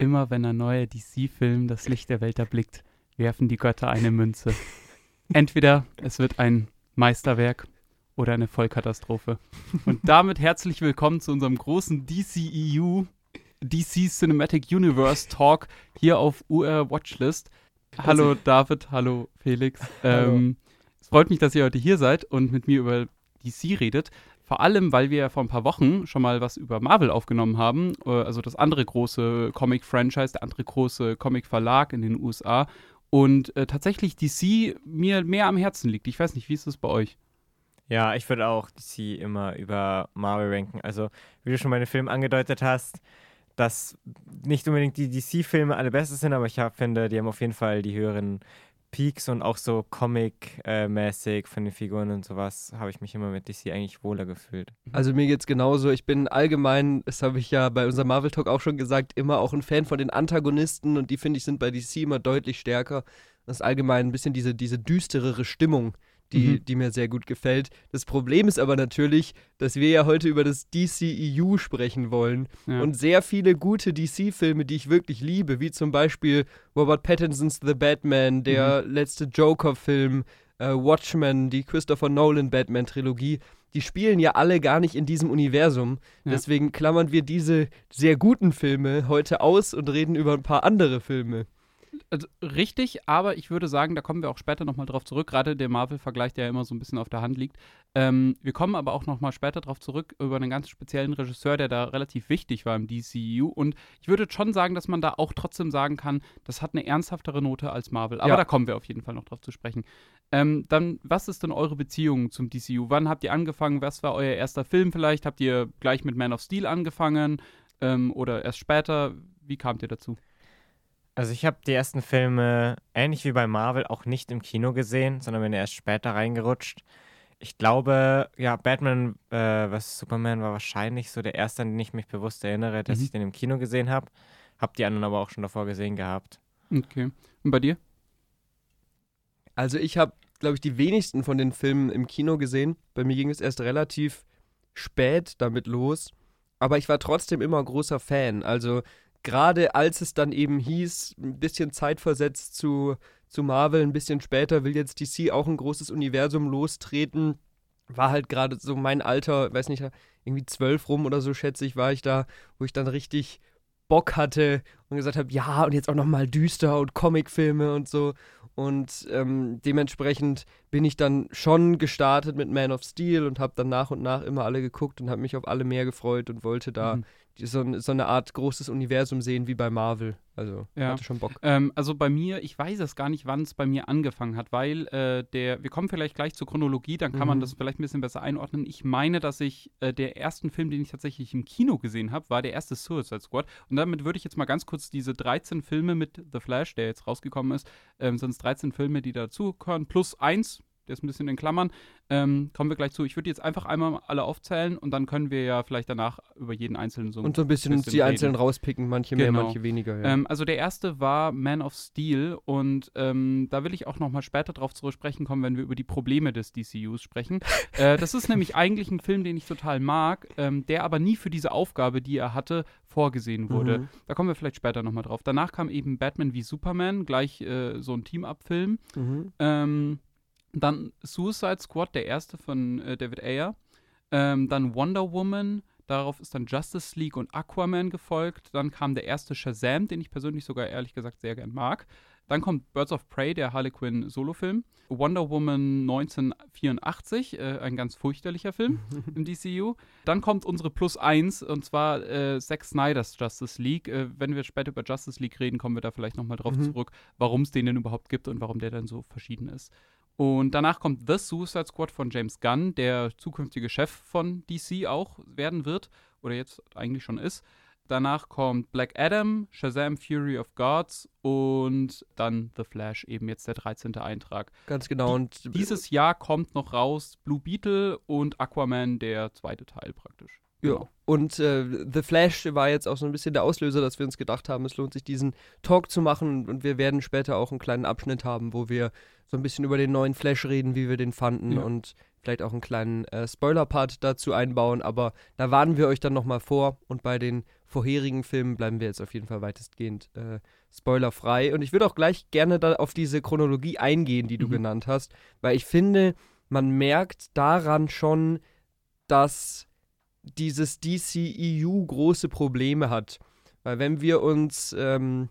Immer wenn ein neuer DC-Film das Licht der Welt erblickt, werfen die Götter eine Münze. Entweder es wird ein Meisterwerk oder eine Vollkatastrophe. Und damit herzlich willkommen zu unserem großen DCEU, DC Cinematic Universe Talk hier auf UR Watchlist. Hallo David, hallo Felix. Hallo. Ähm, es freut mich, dass ihr heute hier seid und mit mir über DC redet. Vor allem, weil wir ja vor ein paar Wochen schon mal was über Marvel aufgenommen haben, äh, also das andere große Comic-Franchise, der andere große Comic-Verlag in den USA. Und äh, tatsächlich DC mir mehr am Herzen liegt. Ich weiß nicht, wie ist es bei euch? Ja, ich würde auch DC immer über Marvel ranken. Also, wie du schon bei den Filmen angedeutet hast, dass nicht unbedingt die DC-Filme alle besser sind, aber ich hab, finde, die haben auf jeden Fall die höheren Peaks und auch so Comic-mäßig von den Figuren und sowas habe ich mich immer mit DC eigentlich wohler gefühlt. Also mir geht's genauso. Ich bin allgemein, das habe ich ja bei unserem Marvel Talk auch schon gesagt, immer auch ein Fan von den Antagonisten und die finde ich sind bei DC immer deutlich stärker. Das ist allgemein ein bisschen diese, diese düsterere Stimmung, die, Mhm. die mir sehr gut gefällt. Das Problem ist aber natürlich, dass wir ja heute über das DCEU sprechen wollen. Ja. Und sehr viele gute DC-Filme, die ich wirklich liebe, wie zum Beispiel Robert Pattinsons The Batman, der Mhm. letzte Joker-Film, äh, Watchmen, die Christopher Nolan-Batman-Trilogie, die spielen ja alle gar nicht in diesem Universum. Ja. Deswegen klammern wir diese sehr guten Filme heute aus und reden über ein paar andere Filme. Also, richtig, aber ich würde sagen, da kommen wir auch später nochmal drauf zurück, gerade der Marvel-Vergleich, der ja immer so ein bisschen auf der Hand liegt. Ähm, wir kommen aber auch nochmal später drauf zurück über einen ganz speziellen Regisseur, der da relativ wichtig war im DCU. Und ich würde schon sagen, dass man da auch trotzdem sagen kann, das hat eine ernsthaftere Note als Marvel. Aber Ja. da kommen wir auf jeden Fall noch drauf zu sprechen. Ähm, dann, was ist denn eure Beziehung zum DCU? Wann habt ihr angefangen? Was war euer erster Film vielleicht? Habt ihr gleich mit Man of Steel angefangen? Ähm, oder erst später? Wie kamt ihr dazu? Also, ich habe die ersten Filme, ähnlich wie bei Marvel, auch nicht im Kino gesehen, sondern bin erst später reingerutscht. Ich glaube, ja, Batman äh, vs. Superman war wahrscheinlich so der erste, an den ich mich bewusst erinnere, dass Mhm. ich den im Kino gesehen habe. Hab die anderen aber auch schon davor gesehen gehabt. Okay. Und bei dir? Also ich habe, glaube ich, die wenigsten von den Filmen im Kino gesehen. Bei mir ging es erst relativ spät damit los. Aber ich war trotzdem immer großer Fan. Also gerade als es dann eben hieß, ein bisschen zeitversetzt zu, zu Marvel, ein bisschen später will jetzt DC auch ein großes Universum lostreten, war halt gerade so mein Alter, weiß nicht, irgendwie zwölf rum oder so schätze ich, war ich da, wo ich dann richtig Bock hatte und gesagt habe, ja, und jetzt auch nochmal düster und Comicfilme und so. Und ähm, dementsprechend bin ich dann schon gestartet mit Man of Steel und habe dann nach und nach immer alle geguckt und habe mich auf alle mehr gefreut und wollte da Mhm. So, so eine Art großes Universum sehen wie bei Marvel. Also Ja. hatte schon Bock. Ähm, also bei mir, ich weiß es gar nicht, wann es bei mir angefangen hat, weil äh, der, wir kommen vielleicht gleich zur Chronologie, dann kann man Mhm. das vielleicht ein bisschen besser einordnen. Ich meine, dass ich äh, der ersten Film, den ich tatsächlich im Kino gesehen habe, war der erste Suicide Squad. Und damit würde ich jetzt mal ganz kurz diese 13 Filme mit The Flash, der jetzt rausgekommen ist, ähm, sind es 13 Filme, die dazugehören, plus eins, der ist ein bisschen in Klammern. Ähm, kommen wir gleich zu. Ich würde jetzt einfach einmal alle aufzählen und dann können wir ja vielleicht danach über jeden einzelnen so Und so ein bisschen, bisschen die reden. einzelnen rauspicken, manche mehr, Genau. manche weniger. Ja. Ähm, also der erste war Man of Steel und ähm, da will ich auch noch mal später drauf zu sprechen kommen, wenn wir über die Probleme des DCUs sprechen. äh, das ist nämlich eigentlich ein Film, den ich total mag, ähm, der aber nie für diese Aufgabe, die er hatte, vorgesehen wurde. Mhm. Da kommen wir vielleicht später noch mal drauf. Danach kam eben Batman wie Superman, gleich äh, so ein Team-Up-Film. Mhm. Dann Suicide Squad, der erste von äh, David Ayer. Ähm, dann Wonder Woman. Darauf ist dann Justice League und Aquaman gefolgt. Dann kam der erste Shazam, den ich persönlich sogar ehrlich gesagt sehr gern mag. Dann kommt Birds of Prey, der Harley Quinn Solofilm. Wonder Woman 1984, äh, ein ganz fürchterlicher Film im DCU. Dann kommt unsere Plus 1 und zwar äh, Zack Snyders Justice League. Äh, wenn wir später über Justice League reden, kommen wir da vielleicht nochmal drauf Mhm. zurück, warum es den denn überhaupt gibt und warum der dann so verschieden ist. Und danach kommt The Suicide Squad von James Gunn, der zukünftige Chef von DC auch werden wird oder jetzt eigentlich schon ist. Danach kommt Black Adam, Shazam Fury of Gods und dann The Flash, eben jetzt der 13. Eintrag. Ganz genau. Und Dieses Jahr kommt noch raus Blue Beetle und Aquaman, der zweite Teil praktisch. Ja, Genau. und äh, The Flash war jetzt auch so ein bisschen der Auslöser, dass wir uns gedacht haben, es lohnt sich, diesen Talk zu machen. Und wir werden später auch einen kleinen Abschnitt haben, wo wir so ein bisschen über den neuen Flash reden, wie wir den fanden Ja. und vielleicht auch einen kleinen äh, Spoiler-Part dazu einbauen. Aber da warnen wir euch dann nochmal vor. Und bei den vorherigen Filmen bleiben wir jetzt auf jeden Fall weitestgehend äh, spoilerfrei. Und ich würde auch gleich gerne da auf diese Chronologie eingehen, die du Mhm. genannt hast, weil ich finde, man merkt daran schon, dass dieses DCEU große Probleme hat. Weil wenn wir uns, ähm,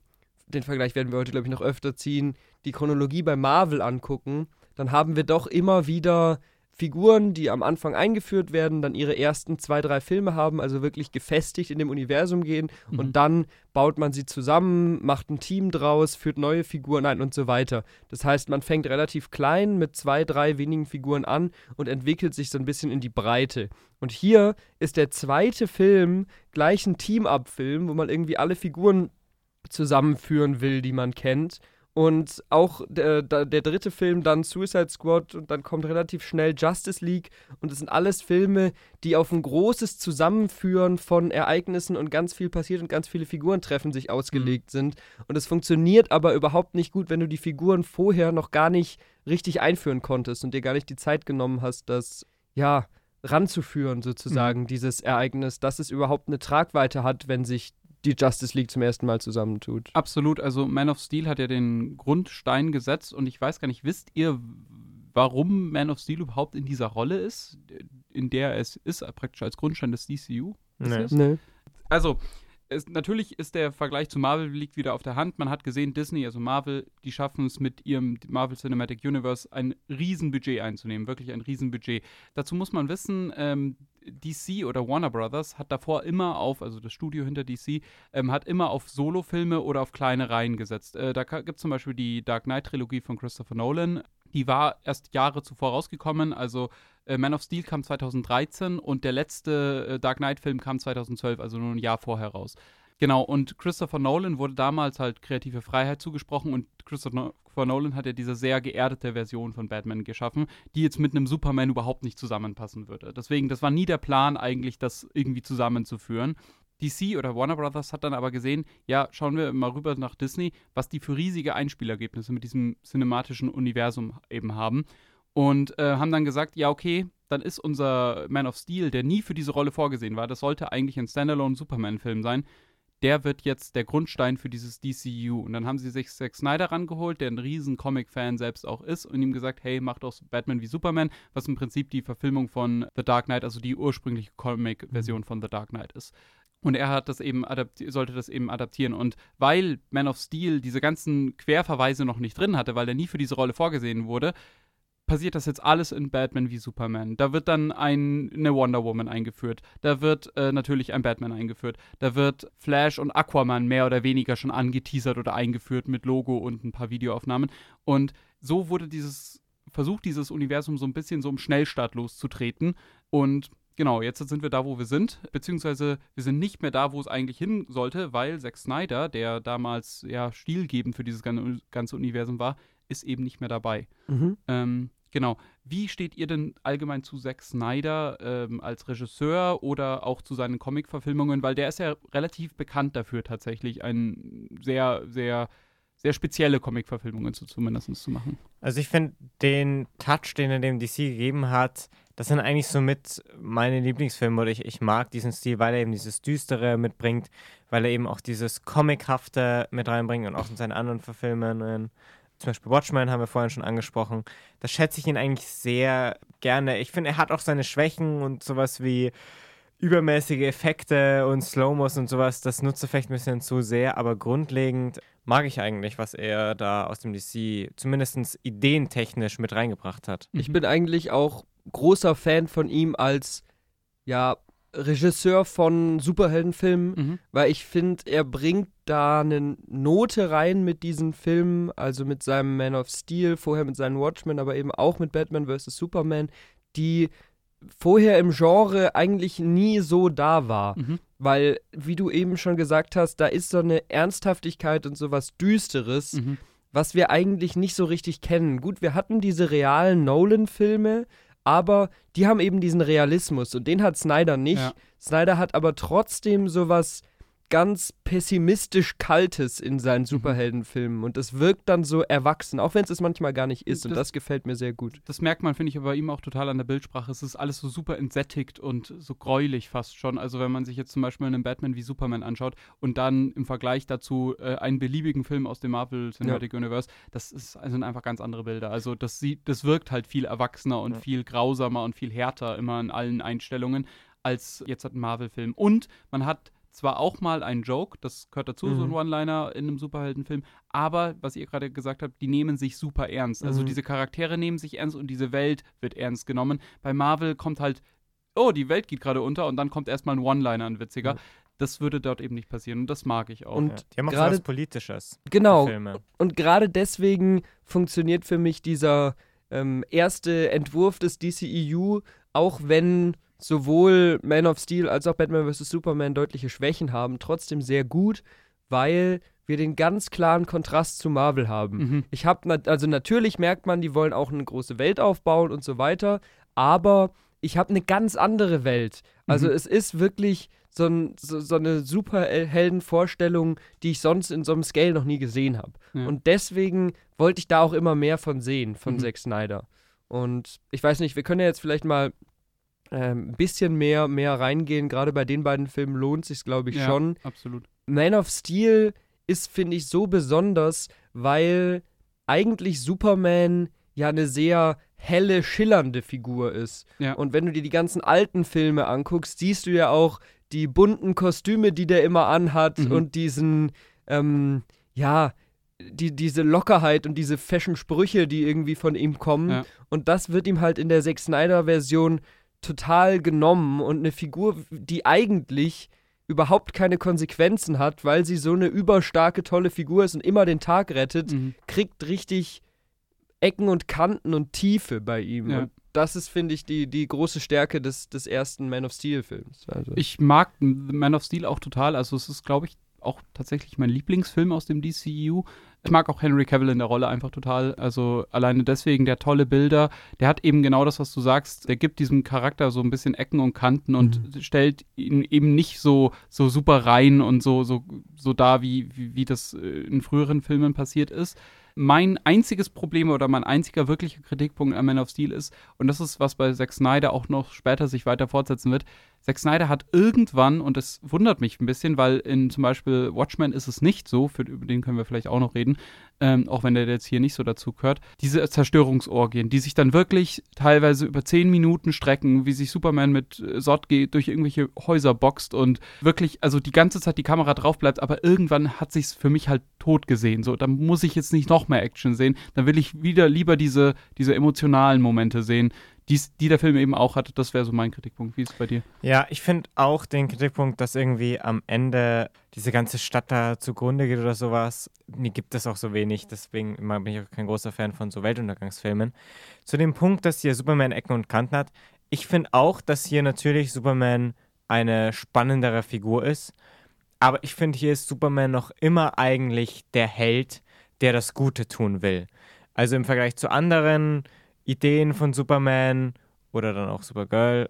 den Vergleich werden wir heute, glaube ich, noch öfter ziehen, die Chronologie bei Marvel angucken, dann haben wir doch immer wieder Figuren, die am Anfang eingeführt werden, dann ihre ersten zwei, drei Filme haben, also wirklich gefestigt in dem Universum gehen Mhm. und dann baut man sie zusammen, macht ein Team draus, führt neue Figuren ein und so weiter. Das heißt, man fängt relativ klein mit zwei, drei wenigen Figuren an und entwickelt sich so ein bisschen in die Breite. Und hier ist der zweite Film gleich ein Team-Up-Film, wo man irgendwie alle Figuren zusammenführen will, die man kennt. Und auch der, der, der dritte Film, dann Suicide Squad und dann kommt relativ schnell Justice League. Und das sind alles Filme, die auf ein großes Zusammenführen von Ereignissen und ganz viel passiert und ganz viele Figurentreffen sich ausgelegt sind. Und es funktioniert aber überhaupt nicht gut, wenn du die Figuren vorher noch gar nicht richtig einführen konntest und dir gar nicht die Zeit genommen hast, das, ja, ranzuführen sozusagen, dieses Ereignis, dass es überhaupt eine Tragweite hat, wenn sich die Justice League zum ersten Mal zusammentut. Absolut, also Man of Steel hat ja den Grundstein gesetzt und ich weiß gar nicht, wisst ihr, warum Man of Steel überhaupt in dieser Rolle ist, in der es ist, praktisch als Grundstein des DCU? Nee. ihr es? Ne? Also, es, natürlich ist der Vergleich zu Marvel liegt wieder auf der Hand. Man hat gesehen, Disney, also Marvel, die schaffen es mit ihrem Marvel Cinematic Universe ein Riesenbudget einzunehmen, wirklich ein Riesenbudget. Dazu muss man wissen, ähm, DC oder Warner Brothers hat davor immer auf, also das Studio hinter DC, ähm, hat immer auf Solofilme oder auf kleine Reihen gesetzt. Äh, da gibt es zum Beispiel die Dark Knight-Trilogie von Christopher Nolan. Die war erst Jahre zuvor rausgekommen, also äh, Man of Steel kam 2013 und der letzte äh, Dark Knight-Film kam 2012, also nur ein Jahr vorher raus. Genau, und Christopher Nolan wurde damals halt kreative Freiheit zugesprochen und Christopher Nolan hat ja diese sehr geerdete Version von Batman geschaffen, die jetzt mit einem Superman überhaupt nicht zusammenpassen würde. Deswegen, das war nie der Plan eigentlich, das irgendwie zusammenzuführen. DC oder Warner Brothers hat dann aber gesehen, ja, schauen wir mal rüber nach Disney, was die für riesige Einspielergebnisse mit diesem cinematischen Universum eben haben. Und äh, haben dann gesagt, ja, okay, dann ist unser Man of Steel, der nie für diese Rolle vorgesehen war, das sollte eigentlich ein Standalone-Superman-Film sein, der wird jetzt der Grundstein für dieses DCU. Und dann haben sie sich Zack Snyder rangeholt, der ein riesen Comic-Fan selbst auch ist, und ihm gesagt, hey, mach doch Batman wie Superman, was im Prinzip die Verfilmung von The Dark Knight, also die ursprüngliche Comic-Version von The Dark Knight ist. Und er hat das eben sollte das eben adaptieren. Und weil Man of Steel diese ganzen Querverweise noch nicht drin hatte, weil er nie für diese Rolle vorgesehen wurde, passiert das jetzt alles in Batman wie Superman. Da wird dann ein, eine Wonder Woman eingeführt. Da wird äh, natürlich ein Batman eingeführt. Da wird Flash und Aquaman mehr oder weniger schon angeteasert oder eingeführt mit Logo und ein paar Videoaufnahmen. Und so wurde dieses, versucht dieses Universum so ein bisschen so im Schnellstart loszutreten. Und genau, jetzt sind wir da, wo wir sind. Beziehungsweise wir sind nicht mehr da, wo es eigentlich hin sollte, weil Zack Snyder, der damals ja stilgebend für dieses ganze Universum war, ist eben nicht mehr dabei. Mhm. Ähm, genau. Wie steht ihr denn allgemein zu Zack Snyder ähm, als Regisseur oder auch zu seinen Comic-Verfilmungen? Weil der ist ja relativ bekannt dafür, tatsächlich ein sehr, sehr, sehr spezielle Comic-Verfilmungen zu, zumindest zu machen. Also ich finde den Touch, den er dem DC gegeben hat, das sind eigentlich so mit meine Lieblingsfilme oder ich, ich mag diesen Stil, weil er eben dieses Düstere mitbringt, weil er eben auch dieses Comichafte mit reinbringt und auch in seinen anderen Verfilmungen zum Beispiel Watchmen haben wir vorhin schon angesprochen. Da schätze ich ihn eigentlich sehr gerne. Ich finde, er hat auch seine Schwächen und sowas wie übermäßige Effekte und Slow-Mos und sowas. Das nutzt er vielleicht ein bisschen zu sehr, aber grundlegend mag ich eigentlich, was er da aus dem DC zumindest ideentechnisch mit reingebracht hat. Ich bin eigentlich auch großer Fan von ihm als, ja, Regisseur von Superheldenfilmen, Mhm. weil ich finde, er bringt da eine Note rein mit diesen Filmen, also mit seinem Man of Steel, vorher mit seinen Watchmen, aber eben auch mit Batman vs. Superman, die vorher im Genre eigentlich nie so da war. Mhm. Weil, wie du eben schon gesagt hast, da ist so eine Ernsthaftigkeit und sowas Düsteres, Mhm. was wir eigentlich nicht so richtig kennen. Gut, wir hatten diese realen Nolan-Filme, aber die haben eben diesen Realismus und den hat Snyder nicht. Ja. Snyder hat aber trotzdem sowas ganz pessimistisch Kaltes in seinen Mhm. Superheldenfilmen und es wirkt dann so erwachsen, auch wenn es es manchmal gar nicht ist und Das- das gefällt mir sehr gut. Das merkt man, finde ich, bei ihm auch total an der Bildsprache. Es ist alles so super entsättigt und so gräulich fast schon. Also wenn man sich jetzt zum Beispiel einen Batman wie Superman anschaut und dann im Vergleich dazu äh, einen beliebigen Film aus dem Marvel Cinematic Universe, das ist, sind einfach ganz andere Bilder. Also das sieht, das wirkt halt viel erwachsener und Ja. viel grausamer und viel härter immer in allen Einstellungen als jetzt hat ein Marvel-Film. Und man hat zwar auch mal einen Joke, das gehört dazu, so ein Mhm. One-Liner in einem Superheldenfilm, aber was ihr gerade gesagt habt, die nehmen sich super ernst. Also Mhm. diese Charaktere nehmen sich ernst und diese Welt wird ernst genommen. Bei Marvel kommt halt, oh, die Welt geht gerade unter und dann kommt erstmal ein One-Liner, ein witziger. Ja. Das würde dort eben nicht passieren und das mag ich auch. Und Ja. Die haben auch was Politisches. Genau, Filme. und gerade deswegen funktioniert für mich dieser ähm, erste Entwurf des DCEU, auch wenn sowohl Man of Steel als auch Batman vs. Superman deutliche Schwächen haben, trotzdem sehr gut, weil wir den ganz klaren Kontrast zu Marvel haben. Mhm. Ich habe, nat also natürlich merkt man, die wollen auch eine große Welt aufbauen und so weiter, aber ich habe eine ganz andere Welt. Also Mhm. es ist wirklich so, ein, so, so eine Superheldenvorstellung, die ich sonst in so einem Scale noch nie gesehen habe. Ja. Und deswegen wollte ich da auch immer mehr von sehen, von Mhm. Zack Snyder. Und ich weiß nicht, wir können ja jetzt vielleicht mal ein bisschen mehr, mehr reingehen. Gerade bei den beiden Filmen lohnt sich glaube ich, Ja, schon. Absolut. Man of Steel ist, finde ich, so besonders, weil eigentlich Superman ja eine sehr helle, schillernde Figur ist. Ja. Und wenn du dir die ganzen alten Filme anguckst, siehst du ja auch die bunten Kostüme, die der immer anhat Mhm. und diesen, ähm, ja, die, diese Lockerheit und diese Fashion-Sprüche, die irgendwie von ihm kommen. Ja. Und das wird ihm halt in der Zack Snyder-Version total genommen und eine Figur, die eigentlich überhaupt keine Konsequenzen hat, weil sie so eine überstarke, tolle Figur ist und immer den Tag rettet, Mhm. kriegt richtig Ecken und Kanten und Tiefe bei ihm. Ja. Und das ist, finde ich, die, die große Stärke des, des ersten Man of Steel-Films. Also. Ich mag Man of Steel auch total. Also es ist, glaube ich, auch tatsächlich mein Lieblingsfilm aus dem DCEU. Ich mag auch Henry Cavill in der Rolle einfach total. Also alleine deswegen, der tolle Bilder. Der hat eben genau das, was du sagst. Der gibt diesem Charakter so ein bisschen Ecken und Kanten und stellt ihn eben nicht so, so super rein und so, so, so da, wie, wie, wie das äh, in früheren Filmen passiert ist. Mein einziges Problem oder mein einziger wirklicher Kritikpunkt an Man of Steel ist, und das ist, was bei Zack Snyder auch noch später sich weiter fortsetzen wird, Zack Snyder hat irgendwann, und das wundert mich ein bisschen, weil in zum Beispiel Watchmen ist es nicht so, für, über den können wir vielleicht auch noch reden, ähm, auch wenn der jetzt hier nicht so dazu gehört, diese Zerstörungsorgien, die sich dann wirklich teilweise über zehn Minuten strecken, wie sich Superman mit äh, Sotge durch irgendwelche Häuser boxt und wirklich, also die ganze Zeit die Kamera drauf bleibt, aber irgendwann hat sich's für mich halt tot gesehen. So, dann muss ich jetzt nicht noch mehr Action sehen, dann will ich wieder lieber diese, diese emotionalen Momente sehen, die's, die der Film eben auch hatte. Das wäre so mein Kritikpunkt. Wie ist es bei dir? Ja, ich finde auch den Kritikpunkt, dass irgendwie am Ende diese ganze Stadt da zugrunde geht oder sowas. Mir gibt es auch so wenig, deswegen bin ich auch kein großer Fan von so Weltuntergangsfilmen. Zu dem Punkt, dass hier Superman Ecken und Kanten hat, ich finde auch, dass hier natürlich Superman eine spannendere Figur ist. Aber ich finde, hier ist Superman noch immer eigentlich der Held, der das Gute tun will. Also im Vergleich zu anderen Ideen von Superman oder dann auch Supergirl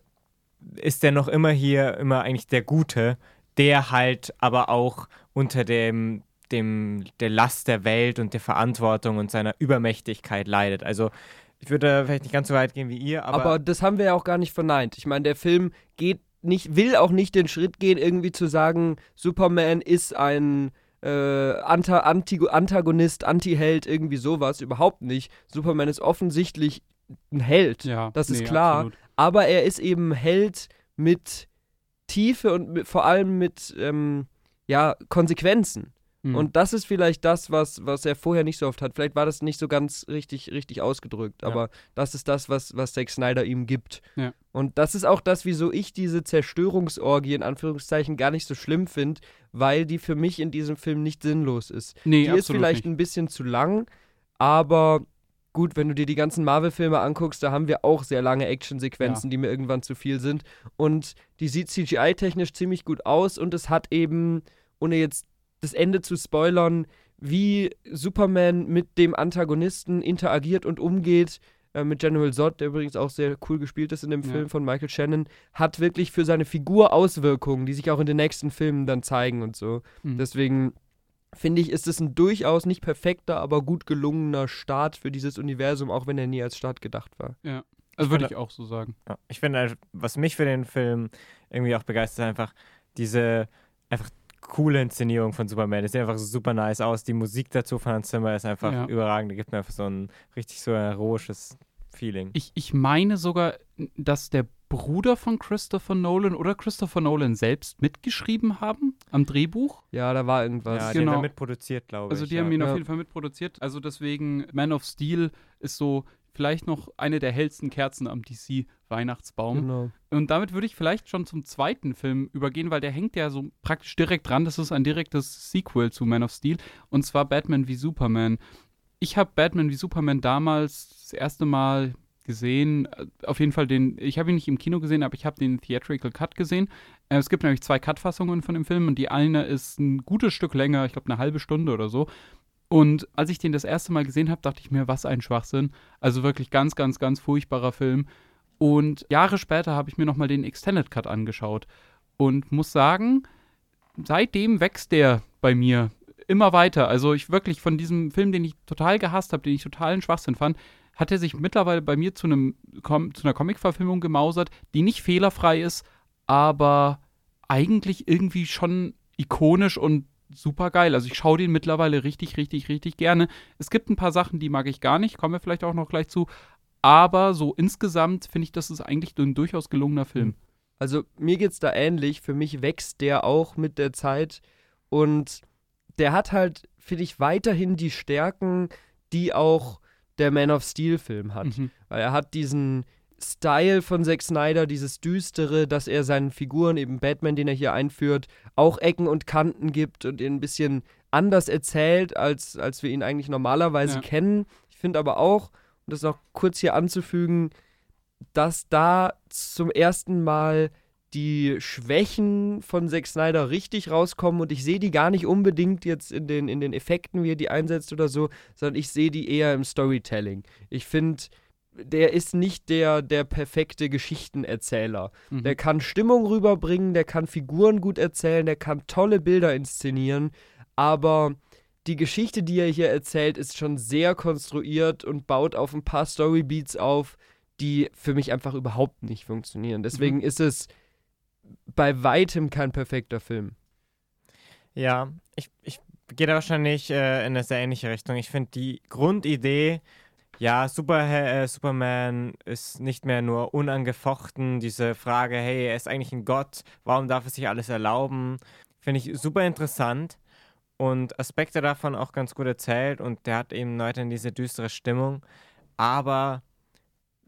ist der noch immer hier immer eigentlich der Gute, der halt aber auch unter dem, dem der Last der Welt und der Verantwortung und seiner Übermächtigkeit leidet. Also ich würde vielleicht nicht ganz so weit gehen wie ihr, aber, Aber das haben wir ja auch gar nicht verneint. Ich meine, der Film geht nicht, will auch nicht den Schritt gehen, irgendwie zu sagen, Superman ist ein äh, Anta Anti Antagonist, Anti-Held, irgendwie sowas. Überhaupt nicht. Superman ist offensichtlich ein Held. Ja, Das ist klar. absolut. Aber er ist eben Held mit Tiefe und mit, vor allem mit ähm, ja, Konsequenzen. Mhm. Und das ist vielleicht das, was, was er vorher nicht so oft hat. Vielleicht war das nicht so ganz richtig, richtig ausgedrückt, Ja. aber das ist das, was, was Zack Snyder ihm gibt. Ja. Und das ist auch das, wieso ich diese Zerstörungsorgie in Anführungszeichen gar nicht so schlimm finde, weil die für mich in diesem Film nicht sinnlos ist. nee, die ist vielleicht nicht. ein bisschen zu lang, aber gut, wenn du dir die ganzen Marvel-Filme anguckst, da haben wir auch sehr lange Actionsequenzen, die mir irgendwann zu viel sind. Und die sieht CGI-technisch ziemlich gut aus und es hat eben, ohne jetzt das Ende zu spoilern, wie Superman mit dem Antagonisten interagiert und umgeht, äh, mit General Zod, der übrigens auch sehr cool gespielt ist in dem Ja. Film von Michael Shannon, hat wirklich für seine Figur Auswirkungen, die sich auch in den nächsten Filmen dann zeigen und so. Mhm. Deswegen finde ich, ist es ein durchaus nicht perfekter, aber gut gelungener Start für dieses Universum, auch wenn er nie als Start gedacht war. also würde ich auch so sagen. Ja. Ich finde, was mich für den Film irgendwie auch begeistert, ist einfach diese einfach coole Inszenierung von Superman. Es sieht einfach super nice aus. Die Musik dazu von Hans Zimmer ist einfach Ja. überragend. Die gibt mir einfach so ein richtig so heroisches Feeling. Ich, ich meine sogar, dass der Bruder von Christopher Nolan oder Christopher Nolan selbst mitgeschrieben haben am Drehbuch. Ja, da war irgendwas. ja, genau. den damit produziert, glaube Also ich. die ja. haben ihn Ja. auf jeden Fall mitproduziert. Also deswegen Man of Steel ist so vielleicht noch eine der hellsten Kerzen am DC-Weihnachtsbaum. Genau. Und damit würde ich vielleicht schon zum zweiten Film übergehen, weil der hängt ja so praktisch direkt dran. Das ist ein direktes Sequel zu Man of Steel. Und zwar Batman wie Superman. Ich habe Batman wie Superman damals das erste Mal gesehen. äh, Auf jeden Fall den, ich habe ihn nicht im Kino gesehen, aber ich habe den Theatrical Cut gesehen. Äh, Es gibt nämlich zwei Cut-Fassungen von dem Film und die eine ist ein gutes Stück länger, ich glaube eine halbe Stunde oder so. Und als ich den das erste Mal gesehen habe, dachte ich mir, was ein Schwachsinn. Also wirklich ganz, ganz, ganz furchtbarer Film. Und Jahre später habe ich mir nochmal den Extended Cut angeschaut und muss sagen, seitdem wächst der bei mir immer weiter. Also ich wirklich von diesem Film, den ich total gehasst habe, den ich totalen Schwachsinn fand, hat er sich mittlerweile bei mir zu, einem, zu einer Comic-Verfilmung gemausert, die nicht fehlerfrei ist, aber eigentlich irgendwie schon ikonisch und super geil. Also ich schaue den mittlerweile richtig, richtig, richtig gerne. Es gibt ein paar Sachen, die mag ich gar nicht, kommen wir vielleicht auch noch gleich zu. Aber so insgesamt finde ich, das ist eigentlich ein durchaus gelungener Film. Also mir geht's da ähnlich. Für mich wächst der auch mit der Zeit und der hat halt, finde ich, weiterhin die Stärken, die auch der Man of Steel Film hat. Mhm. Weil er hat diesen Style von Zack Snyder, dieses Düstere, dass er seinen Figuren, eben Batman, den er hier einführt, auch Ecken und Kanten gibt und ihn ein bisschen anders erzählt, als, als wir ihn eigentlich normalerweise Ja. kennen. Ich finde aber auch, um das noch kurz hier anzufügen, dass da zum ersten Mal die Schwächen von Zack Snyder richtig rauskommen und ich sehe die gar nicht unbedingt jetzt in den, in den Effekten, wie er die einsetzt oder so, sondern ich sehe die eher im Storytelling. Ich finde, der ist nicht der, der perfekte Geschichtenerzähler. Mhm. Der kann Stimmung rüberbringen, der kann Figuren gut erzählen, der kann tolle Bilder inszenieren, aber die Geschichte, die er hier erzählt, ist schon sehr konstruiert und baut auf ein paar Storybeats auf, die für mich einfach überhaupt nicht funktionieren. Deswegen Mhm. ist es bei weitem kein perfekter Film. Ja, ich, ich gehe da wahrscheinlich äh, in eine sehr ähnliche Richtung. Ich finde die Grundidee, ja, Super, äh, Superman ist nicht mehr nur unangefochten. Diese Frage, hey, er ist eigentlich ein Gott, warum darf er sich alles erlauben? Finde ich super interessant und Aspekte davon auch ganz gut erzählt und der hat eben weiterhin diese düstere Stimmung. Aber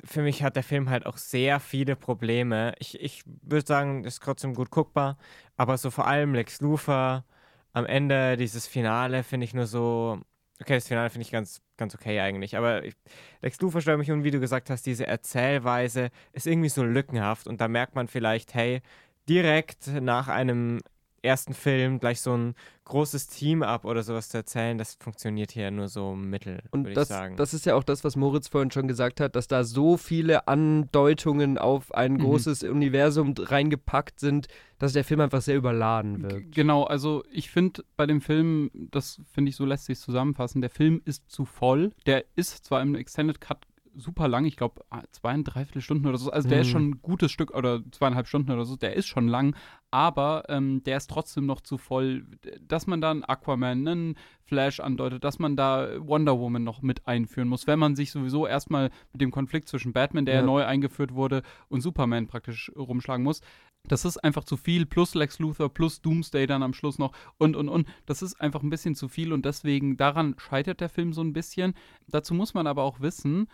für mich hat der Film halt auch sehr viele Probleme. Ich, ich würde sagen, ist trotzdem gut guckbar, aber so vor allem Lex Luthor am Ende dieses Finale finde ich nur so. Okay, das Finale finde ich ganz, ganz okay eigentlich. Aber ich, Lex Luthor stört mich und wie du gesagt hast, diese Erzählweise ist irgendwie so lückenhaft und da merkt man vielleicht, hey, direkt nach einem ersten Film gleich so ein großes Team ab oder sowas zu erzählen, das funktioniert hier nur so mittel, Und würde das, ich sagen. das ist ja auch das, was Moritz vorhin schon gesagt hat, dass da so viele Andeutungen auf ein Mhm. großes Universum reingepackt sind, dass der Film einfach sehr überladen G- wirkt. Genau, also ich finde bei dem Film, das finde ich so lässt sich zusammenfassen, der Film ist zu voll. Der ist zwar im Extended Cut super lang, ich glaube zweieinhalb, dreiviertel Stunden oder so, also der ist Mhm. schon ein gutes Stück oder zweieinhalb Stunden oder so, der ist schon lang, aber ähm, der ist trotzdem noch zu voll, dass man da einen Aquaman, einen Flash andeutet, dass man da Wonder Woman noch mit einführen muss, wenn man sich sowieso erstmal mit dem Konflikt zwischen Batman, der ja Ja. neu eingeführt wurde, und Superman praktisch rumschlagen muss. Das ist einfach zu viel, plus Lex Luthor, plus Doomsday dann am Schluss noch und, und, und. Das ist einfach ein bisschen zu viel und deswegen, daran scheitert der Film so ein bisschen. Dazu muss man aber auch wissen,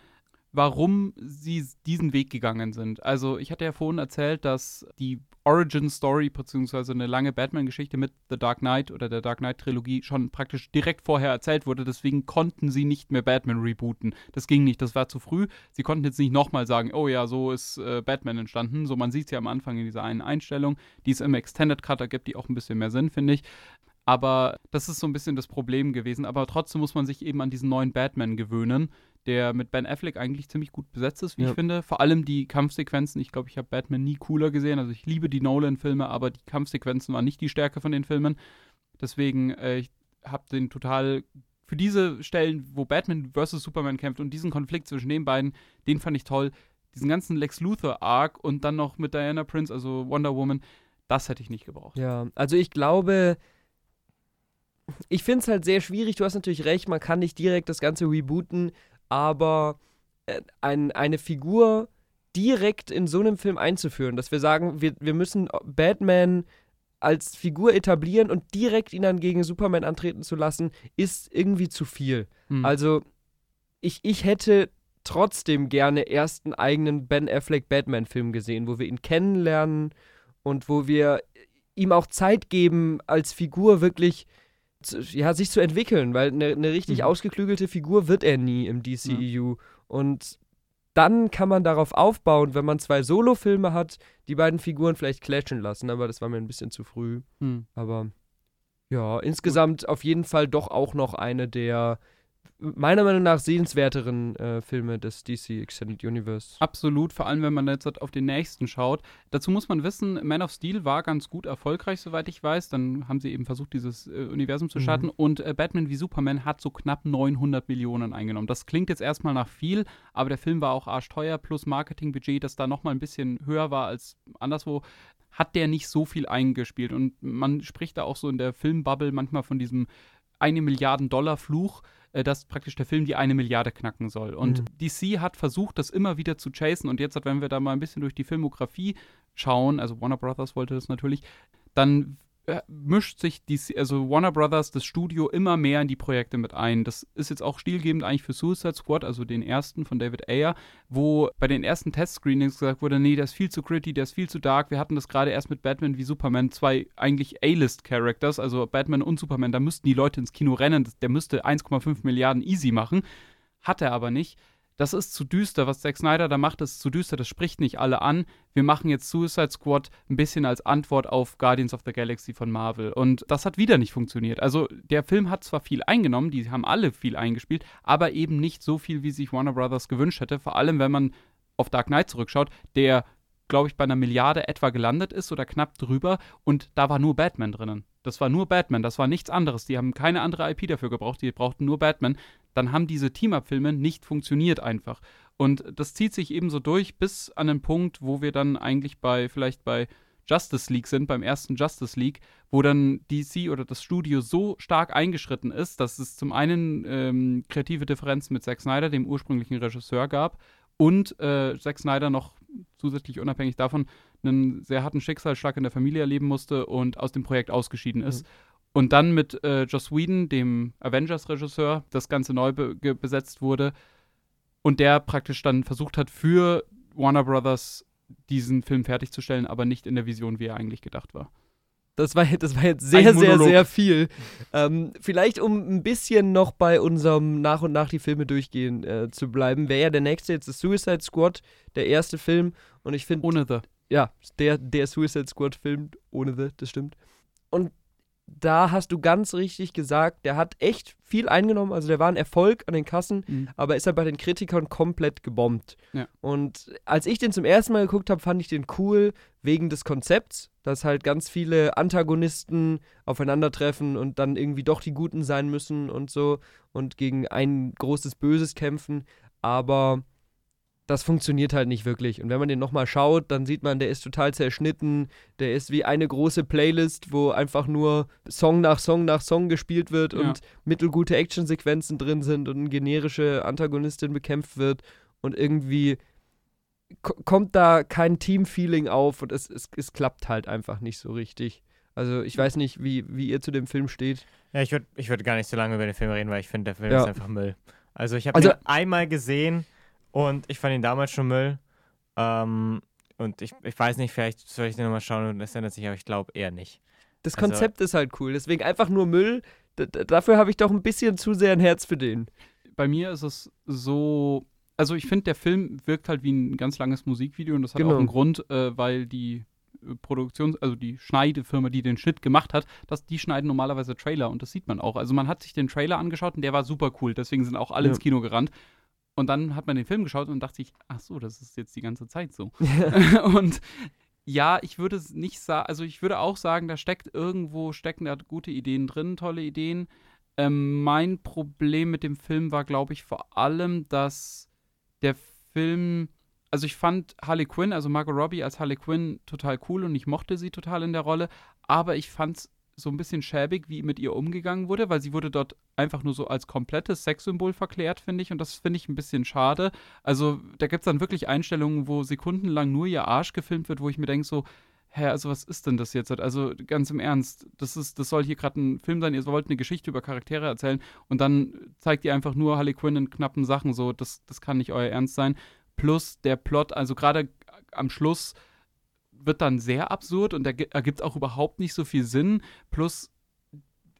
warum sie diesen Weg gegangen sind. Also, ich hatte ja vorhin erzählt, dass die Origin Story beziehungsweise eine lange Batman-Geschichte mit The Dark Knight oder der Dark Knight-Trilogie schon praktisch direkt vorher erzählt wurde. Deswegen konnten sie nicht mehr Batman rebooten. Das ging nicht, das war zu früh. Sie konnten jetzt nicht nochmal sagen, oh ja, so ist äh, Batman entstanden. So, man sieht es ja am Anfang in dieser einen Einstellung, die es im Extended Cut ergibt, die auch ein bisschen mehr Sinn, finde ich. Aber das ist so ein bisschen das Problem gewesen. Aber trotzdem muss man sich eben an diesen neuen Batman gewöhnen, der mit Ben Affleck eigentlich ziemlich gut besetzt ist, wie Ja. ich finde. Vor allem die Kampfsequenzen. Ich glaube, ich habe Batman nie cooler gesehen. Also ich liebe die Nolan-Filme, aber die Kampfsequenzen waren nicht die Stärke von den Filmen. Deswegen, äh, ich habe den total für diese Stellen, wo Batman versus Superman kämpft und diesen Konflikt zwischen den beiden, den fand ich toll. Diesen ganzen Lex Luthor-Arc und dann noch mit Diana Prince, also Wonder Woman, das hätte ich nicht gebraucht. Ja, also ich glaube, ich finde es halt sehr schwierig. Du hast natürlich recht, man kann nicht direkt das Ganze rebooten, aber äh, ein, eine Figur direkt in so einem Film einzuführen, dass wir sagen, wir, wir müssen Batman als Figur etablieren und direkt ihn dann gegen Superman antreten zu lassen, ist irgendwie zu viel. Hm. Also, ich, ich hätte trotzdem gerne erst einen eigenen Ben Affleck Batman-Film gesehen, wo wir ihn kennenlernen und wo wir ihm auch Zeit geben, als Figur wirklich zu, ja, sich zu entwickeln, weil eine, eine richtig Mhm. ausgeklügelte Figur wird er nie im DCEU. Und dann kann man darauf aufbauen, wenn man zwei Solo-Filme hat, die beiden Figuren vielleicht clashen lassen, aber das war mir ein bisschen zu früh. Hm. Aber ja, insgesamt auf jeden Fall doch auch noch eine der meiner Meinung nach sehenswerteren äh, Filme des DC Extended Universe. Absolut, vor allem wenn man jetzt auf den nächsten schaut. Dazu muss man wissen, Man of Steel war ganz gut erfolgreich, soweit ich weiß. Dann haben sie eben versucht, dieses äh, Universum zu Mhm. starten. Und äh, Batman wie Superman hat so knapp 900 Millionen eingenommen. Das klingt jetzt erstmal nach viel, aber der Film war auch arschteuer plus Marketingbudget, das da nochmal ein bisschen höher war als anderswo. Hat der nicht so viel eingespielt. Und man spricht da auch so in der Filmbubble manchmal von diesem eine Milliarden Dollar Fluch, dass praktisch der Film die eine Milliarde knacken soll. Und Mhm. DC hat versucht, das immer wieder zu chasen. Und jetzt, wenn wir da mal ein bisschen durch die Filmografie schauen, also Warner Brothers wollte das natürlich, dann äh, mischt sich DC, also Warner Brothers, das Studio, immer mehr in die Projekte mit ein. Das ist jetzt auch stilgebend eigentlich für Suicide Squad, also den ersten von David Ayer, wo bei den ersten Test-Screenings gesagt wurde, nee, der ist viel zu gritty, der ist viel zu dark. Wir hatten das gerade erst mit Batman wie Superman, zwei eigentlich A-List-Characters, also Batman und Superman, da müssten die Leute ins Kino rennen, der müsste 1,5 Milliarden easy machen. Hat er aber nicht. Das ist zu düster, was Zack Snyder da macht, ist zu düster, das spricht nicht alle an. Wir machen jetzt Suicide Squad ein bisschen als Antwort auf Guardians of the Galaxy von Marvel. Und das hat wieder nicht funktioniert. Also der Film hat zwar viel eingenommen, die haben alle viel eingespielt, aber eben nicht so viel, wie sich Warner Brothers gewünscht hätte. Vor allem, wenn man auf Dark Knight zurückschaut, der, glaube ich, bei einer Milliarde etwa gelandet ist oder knapp drüber und da war nur Batman drinnen. Das war nur Batman, das war nichts anderes. Die haben keine andere IP dafür gebraucht, die brauchten nur Batman. Dann haben diese Team-Up-Filme nicht funktioniert einfach. Und das zieht sich eben so durch bis an den Punkt, wo wir dann eigentlich bei, vielleicht bei Justice League sind, beim ersten Justice League, wo dann DC oder das Studio so stark eingeschritten ist, dass es zum einen ähm, kreative Differenzen mit Zack Snyder, dem ursprünglichen Regisseur, gab und äh, Zack Snyder noch zusätzlich unabhängig davon einen sehr harten Schicksalsschlag in der Familie erleben musste und aus dem Projekt ausgeschieden ist. Und dann mit äh, Joss Whedon, dem Avengers-Regisseur, das Ganze neu be besetzt wurde und der praktisch dann versucht hat, für Warner Brothers diesen Film fertigzustellen, aber nicht in der Vision, wie er eigentlich gedacht war. Das war, das war jetzt sehr, sehr, sehr viel. Ähm, vielleicht, um ein bisschen noch bei unserem nach und nach die Filme durchgehen äh, zu bleiben, wäre ja der nächste jetzt das Suicide Squad, der erste Film. Und ich finde, Ohne The. Ja, der, der Suicide Squad-Film, ohne The, das stimmt. Und da hast du ganz richtig gesagt, der hat echt viel eingenommen. Also der war ein Erfolg an den Kassen, Mhm. aber ist halt bei den Kritikern komplett gebombt. Ja. Und als ich den zum ersten Mal geguckt habe, fand ich den cool wegen des Konzepts, dass halt ganz viele Antagonisten aufeinandertreffen und dann irgendwie doch die Guten sein müssen und so und gegen ein großes Böses kämpfen. Aber das funktioniert halt nicht wirklich. Und wenn man den nochmal schaut, dann sieht man, der ist total zerschnitten. Der ist wie eine große Playlist, wo einfach nur Song nach Song nach Song gespielt wird Ja. und mittelgute Actionsequenzen drin sind und eine generische Antagonistin bekämpft wird. Und irgendwie ko- kommt da kein Team-Feeling auf und es, es, es klappt halt einfach nicht so richtig. Also ich weiß nicht, wie, wie ihr zu dem Film steht. Ja, ich würde ich würd gar nicht so lange über den Film reden, weil ich finde, der Film Ja. ist einfach Müll. Also ich habe Also- ihn einmal gesehen und ich fand ihn damals schon Müll. Ähm, und ich, ich weiß nicht, vielleicht soll ich den nochmal schauen und es ändert sich, aber ich glaube eher nicht. Das Also- Konzept ist halt cool. Deswegen einfach nur Müll. D dafür habe ich doch ein bisschen zu sehr ein Herz für den. Bei mir ist es so, also ich finde, der Film wirkt halt wie ein ganz langes Musikvideo und das hat Genau. auch einen Grund, äh, weil die äh, Produktions-, also die Schneidefirma, die den Shit gemacht hat, dass die schneiden normalerweise Trailer und das sieht man auch. Also man hat sich den Trailer angeschaut und der war super cool, deswegen sind auch alle Ja. ins Kino gerannt. Und dann hat man den Film geschaut und dachte sich, ach so, das ist jetzt die ganze Zeit so. und ja, ich würde es nicht sagen, also ich würde auch sagen, da steckt irgendwo, stecken da gute Ideen drin, tolle Ideen. Ähm, mein Problem mit dem Film war, glaube ich, vor allem, dass der Film, also ich fand Harley Quinn, also Margot Robbie als Harley Quinn total cool und ich mochte sie total in der Rolle, aber ich fand es so ein bisschen schäbig, wie mit ihr umgegangen wurde, weil sie wurde dort einfach nur so als komplettes Sexsymbol verklärt, finde ich, und das finde ich ein bisschen schade. Also da gibt es dann wirklich Einstellungen, wo sekundenlang nur ihr Arsch gefilmt wird, wo ich mir denke so, hä, also was ist denn das jetzt? Also ganz im Ernst, das ist, das soll hier gerade ein Film sein, ihr wollt eine Geschichte über Charaktere erzählen und dann zeigt ihr einfach nur Harley Quinn in knappen Sachen so, das, das kann nicht euer Ernst sein. Plus der Plot, also gerade am Schluss wird dann sehr absurd und ergi- ergibt auch überhaupt nicht so viel Sinn. Plus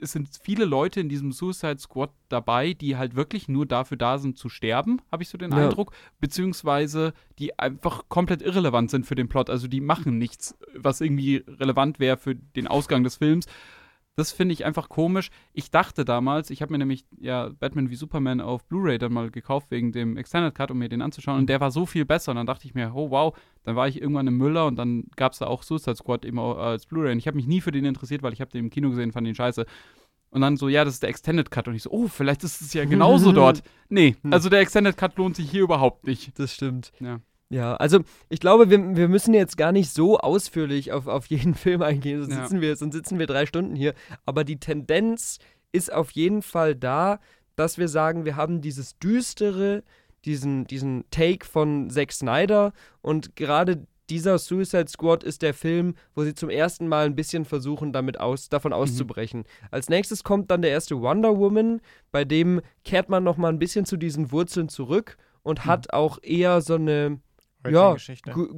es sind viele Leute in diesem Suicide Squad dabei, die halt wirklich nur dafür da sind zu sterben, habe ich so den Ja. Eindruck, beziehungsweise die einfach komplett irrelevant sind für den Plot. Also die machen nichts, was irgendwie relevant wäre für den Ausgang des Films. Das finde ich einfach komisch. Ich dachte damals, ich habe mir nämlich ja Batman wie Superman auf Blu-ray dann mal gekauft wegen dem Extended Cut, um mir den anzuschauen. Und der war so viel besser. Und dann dachte ich mir, oh wow, dann war ich irgendwann im Müller und dann gab es da auch Suicide Squad eben als Blu-ray. Und ich habe mich nie für den interessiert, weil ich habe den im Kino gesehen, fand den scheiße. Und dann so, ja, das ist der Extended Cut. Und ich so, oh, vielleicht ist es ja genauso dort. Nee, also der Extended Cut lohnt sich hier überhaupt nicht. Das stimmt. Ja. Ja, also ich glaube, wir, wir müssen jetzt gar nicht so ausführlich auf, auf jeden Film eingehen, sonst, Ja. sitzen wir, sonst sitzen wir drei Stunden hier. Aber die Tendenz ist auf jeden Fall da, dass wir sagen, wir haben dieses düstere, diesen, diesen Take von Zack Snyder und gerade dieser Suicide Squad ist der Film, wo sie zum ersten Mal ein bisschen versuchen, damit aus, davon auszubrechen. Als nächstes kommt dann der erste Wonder Woman, bei dem kehrt man nochmal ein bisschen zu diesen Wurzeln zurück und hat auch eher so eine ja,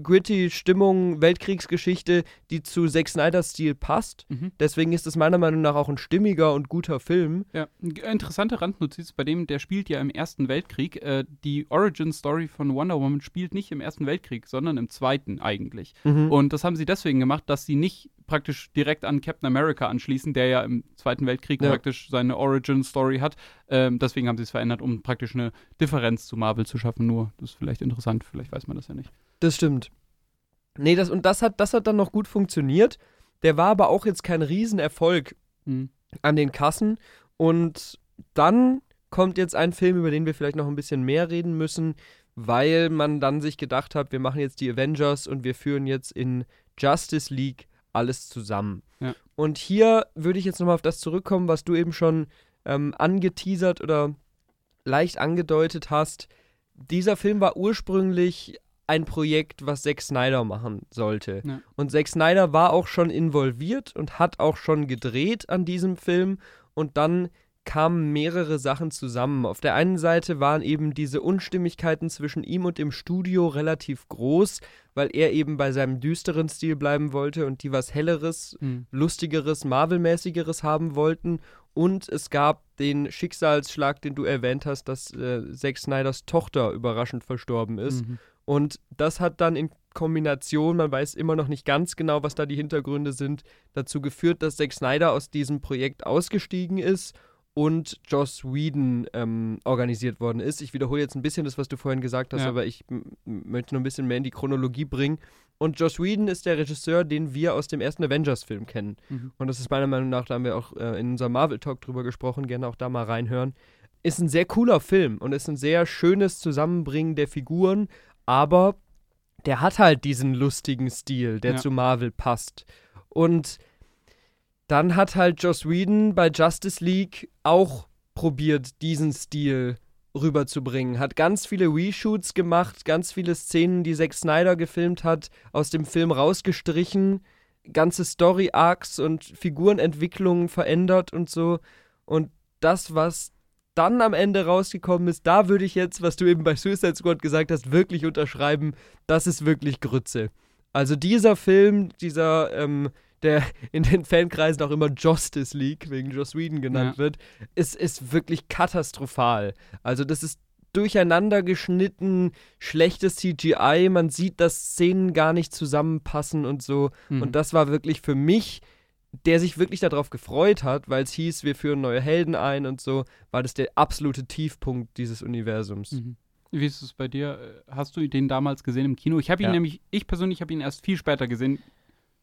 gritty Stimmung, Weltkriegsgeschichte, die zu Zack Snyder Stil passt. Mhm. Deswegen ist es meiner Meinung nach auch ein stimmiger und guter Film. Ja, interessante Randnotiz bei dem, der spielt ja im Ersten Weltkrieg. Äh, die Origin-Story von Wonder Woman spielt nicht im Ersten Weltkrieg, sondern im Zweiten eigentlich. Mhm. Und das haben sie deswegen gemacht, dass sie nicht praktisch direkt an Captain America anschließen, der ja im Zweiten Weltkrieg Ja. praktisch seine Origin-Story hat. Ähm, deswegen haben sie es verändert, um praktisch eine Differenz zu Marvel zu schaffen. Nur, das ist vielleicht interessant, vielleicht weiß man das ja nicht. Das stimmt. Nee, das, und das hat, das hat dann noch gut funktioniert. Der war aber auch jetzt kein Riesenerfolg Mhm. an den Kassen. Und dann kommt jetzt ein Film, über den wir vielleicht noch ein bisschen mehr reden müssen, weil man dann sich gedacht hat, wir machen jetzt die Avengers und wir führen jetzt in Justice League alles zusammen. Ja. Und hier würde ich jetzt nochmal auf das zurückkommen, was du eben schon ähm, angeteasert oder leicht angedeutet hast. Dieser Film war ursprünglich ein Projekt, was Zack Snyder machen sollte. Ja. Und Zack Snyder war auch schon involviert und hat auch schon gedreht an diesem Film. Und dann kamen mehrere Sachen zusammen. Auf der einen Seite waren eben diese Unstimmigkeiten zwischen ihm und dem Studio relativ groß, weil er eben bei seinem düsteren Stil bleiben wollte und die was Helleres, Mhm. lustigeres, Marvel-mäßigeres haben wollten. Und es gab den Schicksalsschlag, den du erwähnt hast, dass äh, Zack Snyders Tochter überraschend verstorben ist. Mhm. Und das hat dann in Kombination, man weiß immer noch nicht ganz genau, was da die Hintergründe sind, dazu geführt, dass Zack Snyder aus diesem Projekt ausgestiegen ist und Joss Whedon ähm, organisiert worden ist. Ich wiederhole jetzt ein bisschen das, was du vorhin gesagt hast, Ja. aber ich möchte noch ein bisschen mehr in die Chronologie bringen. Und Joss Whedon ist der Regisseur, den wir aus dem ersten Avengers-Film kennen. Mhm. Und das ist meiner Meinung nach, da haben wir auch äh, in unserem Marvel-Talk drüber gesprochen, gerne auch da mal reinhören. Ist ein sehr cooler Film und ist ein sehr schönes Zusammenbringen der Figuren, aber der hat halt diesen lustigen Stil, der Ja. zu Marvel passt. Und dann hat halt Joss Whedon bei Justice League auch probiert, diesen Stil rüberzubringen. Hat ganz viele Reshoots gemacht, ganz viele Szenen, die Zack Snyder gefilmt hat, aus dem Film rausgestrichen, ganze Story-Arcs und Figurenentwicklungen verändert und so. Und das, was dann am Ende rausgekommen ist, da würde ich jetzt, was du eben bei Suicide Squad gesagt hast, wirklich unterschreiben, das ist wirklich Grütze. Also dieser Film, dieser, ähm, der in den Fankreisen auch immer Justice League wegen Joss Whedon genannt Ja. wird, ist, ist wirklich katastrophal. Also das ist durcheinander geschnitten, schlechtes CGI, man sieht, dass Szenen gar nicht zusammenpassen und so. Mhm. Und das war wirklich für mich, der sich wirklich darauf gefreut hat, weil es hieß, wir führen neue Helden ein und so, war das der absolute Tiefpunkt dieses Universums. Mhm. Wie ist es bei dir? Hast du den damals gesehen im Kino? Ich habe ihn Ja. nämlich, ich persönlich habe ihn erst viel später gesehen.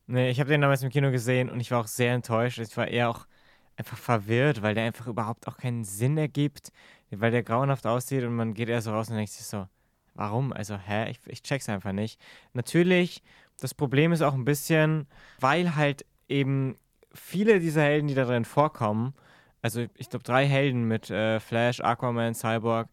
Nee, ich habe den damals im Kino gesehen und ich war auch sehr enttäuscht. Ich war eher auch einfach verwirrt, weil der einfach überhaupt auch keinen Sinn ergibt, weil der grauenhaft aussieht und man geht eher so raus und denkt sich so, warum? Also, hä? Ich, ich check's einfach nicht. Natürlich, das Problem ist auch ein bisschen, weil halt eben viele dieser Helden, die da drin vorkommen, also ich glaube drei Helden mit äh, Flash, Aquaman, Cyborg,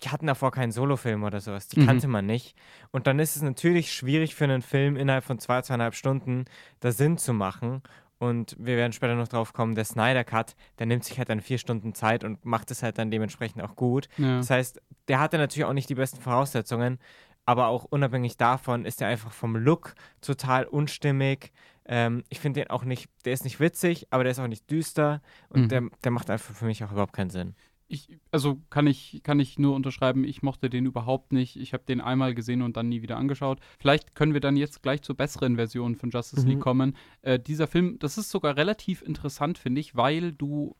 die hatten davor keinen Solofilm oder sowas. Die Mhm. kannte man nicht. Und dann ist es natürlich schwierig für einen Film innerhalb von zwei, zweieinhalb Stunden da Sinn zu machen. Und wir werden später noch drauf kommen, der Snyder Cut, der nimmt sich halt dann vier Stunden Zeit und macht es halt dann dementsprechend auch gut. Ja. Das heißt, der hatte natürlich auch nicht die besten Voraussetzungen, aber auch unabhängig davon ist er einfach vom Look total unstimmig. Ähm, ich finde den auch nicht, der ist nicht witzig, aber der ist auch nicht düster und Mhm. der, der macht einfach für mich auch überhaupt keinen Sinn. Ich, also kann ich, kann ich nur unterschreiben, ich mochte den überhaupt nicht. Ich habe den einmal gesehen und dann nie wieder angeschaut. Vielleicht können wir dann jetzt gleich zur besseren Version von Justice Mhm. League kommen. Äh, dieser Film, das ist sogar relativ interessant, finde ich, weil du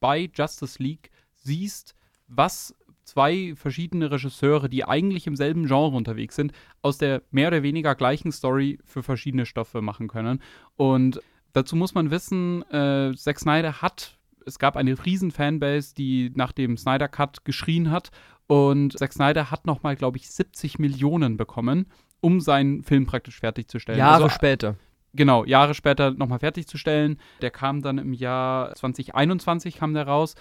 bei Justice League siehst, was zwei verschiedene Regisseure, die eigentlich im selben Genre unterwegs sind, aus der mehr oder weniger gleichen Story für verschiedene Stoffe machen können. Und dazu muss man wissen, äh, Zack Snyder hat es gab eine riesen Fanbase, die nach dem Snyder Cut geschrien hat und Zack Snyder hat nochmal, glaube ich, 70 Millionen bekommen, um seinen Film praktisch fertigzustellen. Jahre Also, später. Genau, Jahre später nochmal fertigzustellen. Der kam dann im Jahr 2021 kam der raus.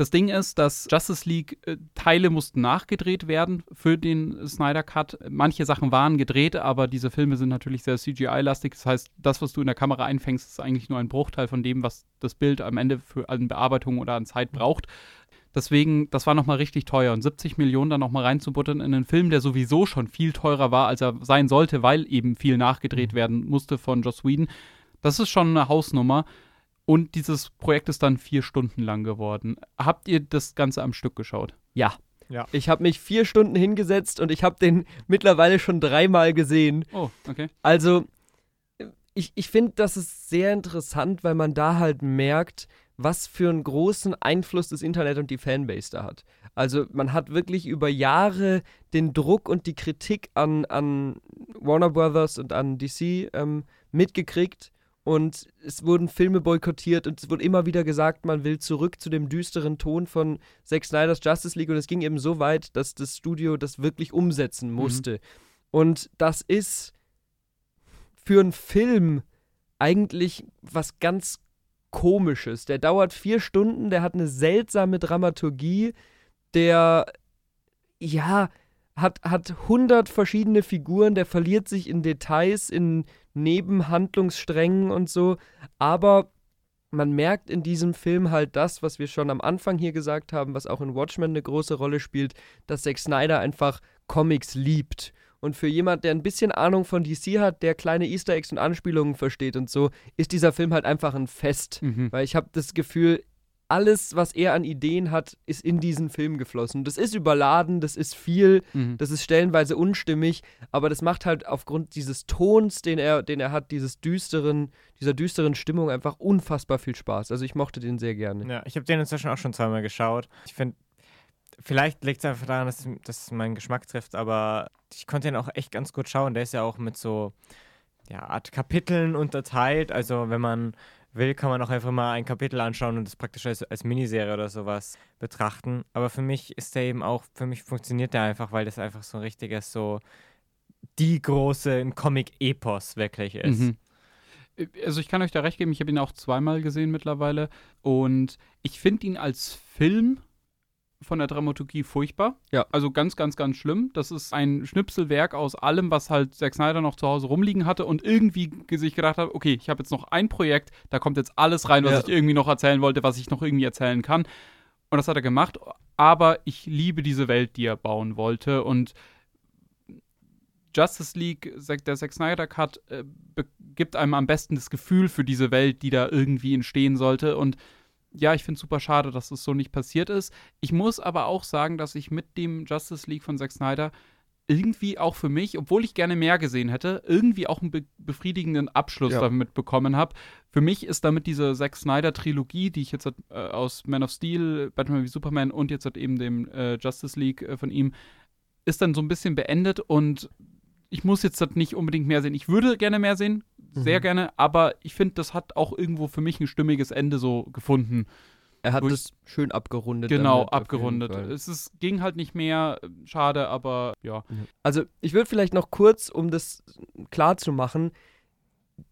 Das Ding ist, dass Justice League äh, Teile mussten nachgedreht werden für den Snyder Cut. Manche Sachen waren gedreht, aber diese Filme sind natürlich sehr CGI-lastig. Das heißt, das, was du in der Kamera einfängst, ist eigentlich nur ein Bruchteil von dem, was das Bild am Ende für an Bearbeitung oder an Zeit braucht. Deswegen, das war nochmal richtig teuer. Und 70 Millionen dann nochmal reinzubuttern in einen Film, der sowieso schon viel teurer war, als er sein sollte, weil eben viel nachgedreht werden musste von Joss Whedon. Das ist schon eine Hausnummer. Und dieses Projekt ist dann vier Stunden lang geworden. Habt ihr das Ganze am Stück geschaut? Ja. Ja. Ich habe mich vier Stunden hingesetzt und ich habe den mittlerweile schon dreimal gesehen. Oh, okay. Also, ich, ich finde, das ist sehr interessant, weil man da halt merkt, was für einen großen Einfluss das Internet und die Fanbase da hat. Also, man hat wirklich über Jahre den Druck und die Kritik an, an Warner Brothers und an DC ähm, mitgekriegt. Und es wurden Filme boykottiert und es wurde immer wieder gesagt, man will zurück zu dem düsteren Ton von Zack Snyder's Justice League. Und es ging eben so weit, dass das Studio das wirklich umsetzen musste. Und das ist für einen Film eigentlich was ganz Komisches. Der dauert vier Stunden, der hat eine seltsame Dramaturgie, der, ja, hat, hat hundert verschiedene Figuren, der verliert sich in Details, in Nebenhandlungssträngen und so, aber man merkt in diesem Film halt das, was wir schon am Anfang hier gesagt haben, was auch in Watchmen eine große Rolle spielt, dass Zack Snyder einfach Comics liebt. Und für jemand, der ein bisschen Ahnung von DC hat, der kleine Easter Eggs und Anspielungen versteht und so, ist dieser Film halt einfach ein Fest. Mhm. Weil ich habe das Gefühl, alles, was er an Ideen hat, ist in diesen Film geflossen. Das ist überladen, das ist viel, Mhm. das ist stellenweise unstimmig, aber das macht halt aufgrund dieses Tons, den er, den er hat, dieses düsteren, dieser düsteren Stimmung einfach unfassbar viel Spaß. Also ich mochte den sehr gerne. Ja, ich habe den inzwischen auch schon zweimal geschaut. Ich finde, vielleicht liegt es einfach daran, dass, dass es meinen Geschmack trifft, aber ich konnte ihn auch echt ganz gut schauen. Der ist ja auch mit so ja, Art Kapiteln unterteilt. Also wenn man will, kann man auch einfach mal ein Kapitel anschauen und das praktisch als, als Miniserie oder sowas betrachten. Aber für mich ist der eben auch, für mich funktioniert der einfach, weil das einfach so ein richtiges, so die große Comic-Epos wirklich ist. Mhm. Also ich kann euch da recht geben, ich habe ihn auch zweimal gesehen mittlerweile und ich finde ihn als Film von der Dramaturgie furchtbar. Ja. Also ganz, ganz, ganz schlimm. Das ist ein Schnipselwerk aus allem, was halt Zack Snyder noch zu Hause rumliegen hatte und irgendwie ge- sich gedacht hat, okay, ich habe jetzt noch ein Projekt, da kommt jetzt alles rein, was Ja. ich irgendwie noch erzählen wollte, was ich noch irgendwie erzählen kann. Und das hat er gemacht, aber ich liebe diese Welt, die er bauen wollte und Justice League, der Zack Snyder Cut, äh, gibt einem am besten das Gefühl für diese Welt, die da irgendwie entstehen sollte. Und ja, ich finde es super schade, dass es so nicht passiert ist. Ich muss aber auch sagen, dass ich mit dem Justice League von Zack Snyder irgendwie auch für mich, obwohl ich gerne mehr gesehen hätte, irgendwie auch einen be befriedigenden Abschluss Ja. damit bekommen habe. Für mich ist damit diese Zack Snyder-Trilogie, die ich jetzt äh, aus Man of Steel, Batman wie Superman und jetzt eben dem äh, Justice League äh, von ihm, ist dann so ein bisschen beendet und ich muss jetzt halt nicht unbedingt mehr sehen. Ich würde gerne mehr sehen, sehr Mhm. gerne, aber ich finde, das hat auch irgendwo für mich ein stimmiges Ende so gefunden. Er hat es schön abgerundet. Genau, abgerundet. Es ist, ging halt nicht mehr, schade, aber ja. Also ich würde vielleicht noch kurz, um das klar zu machen,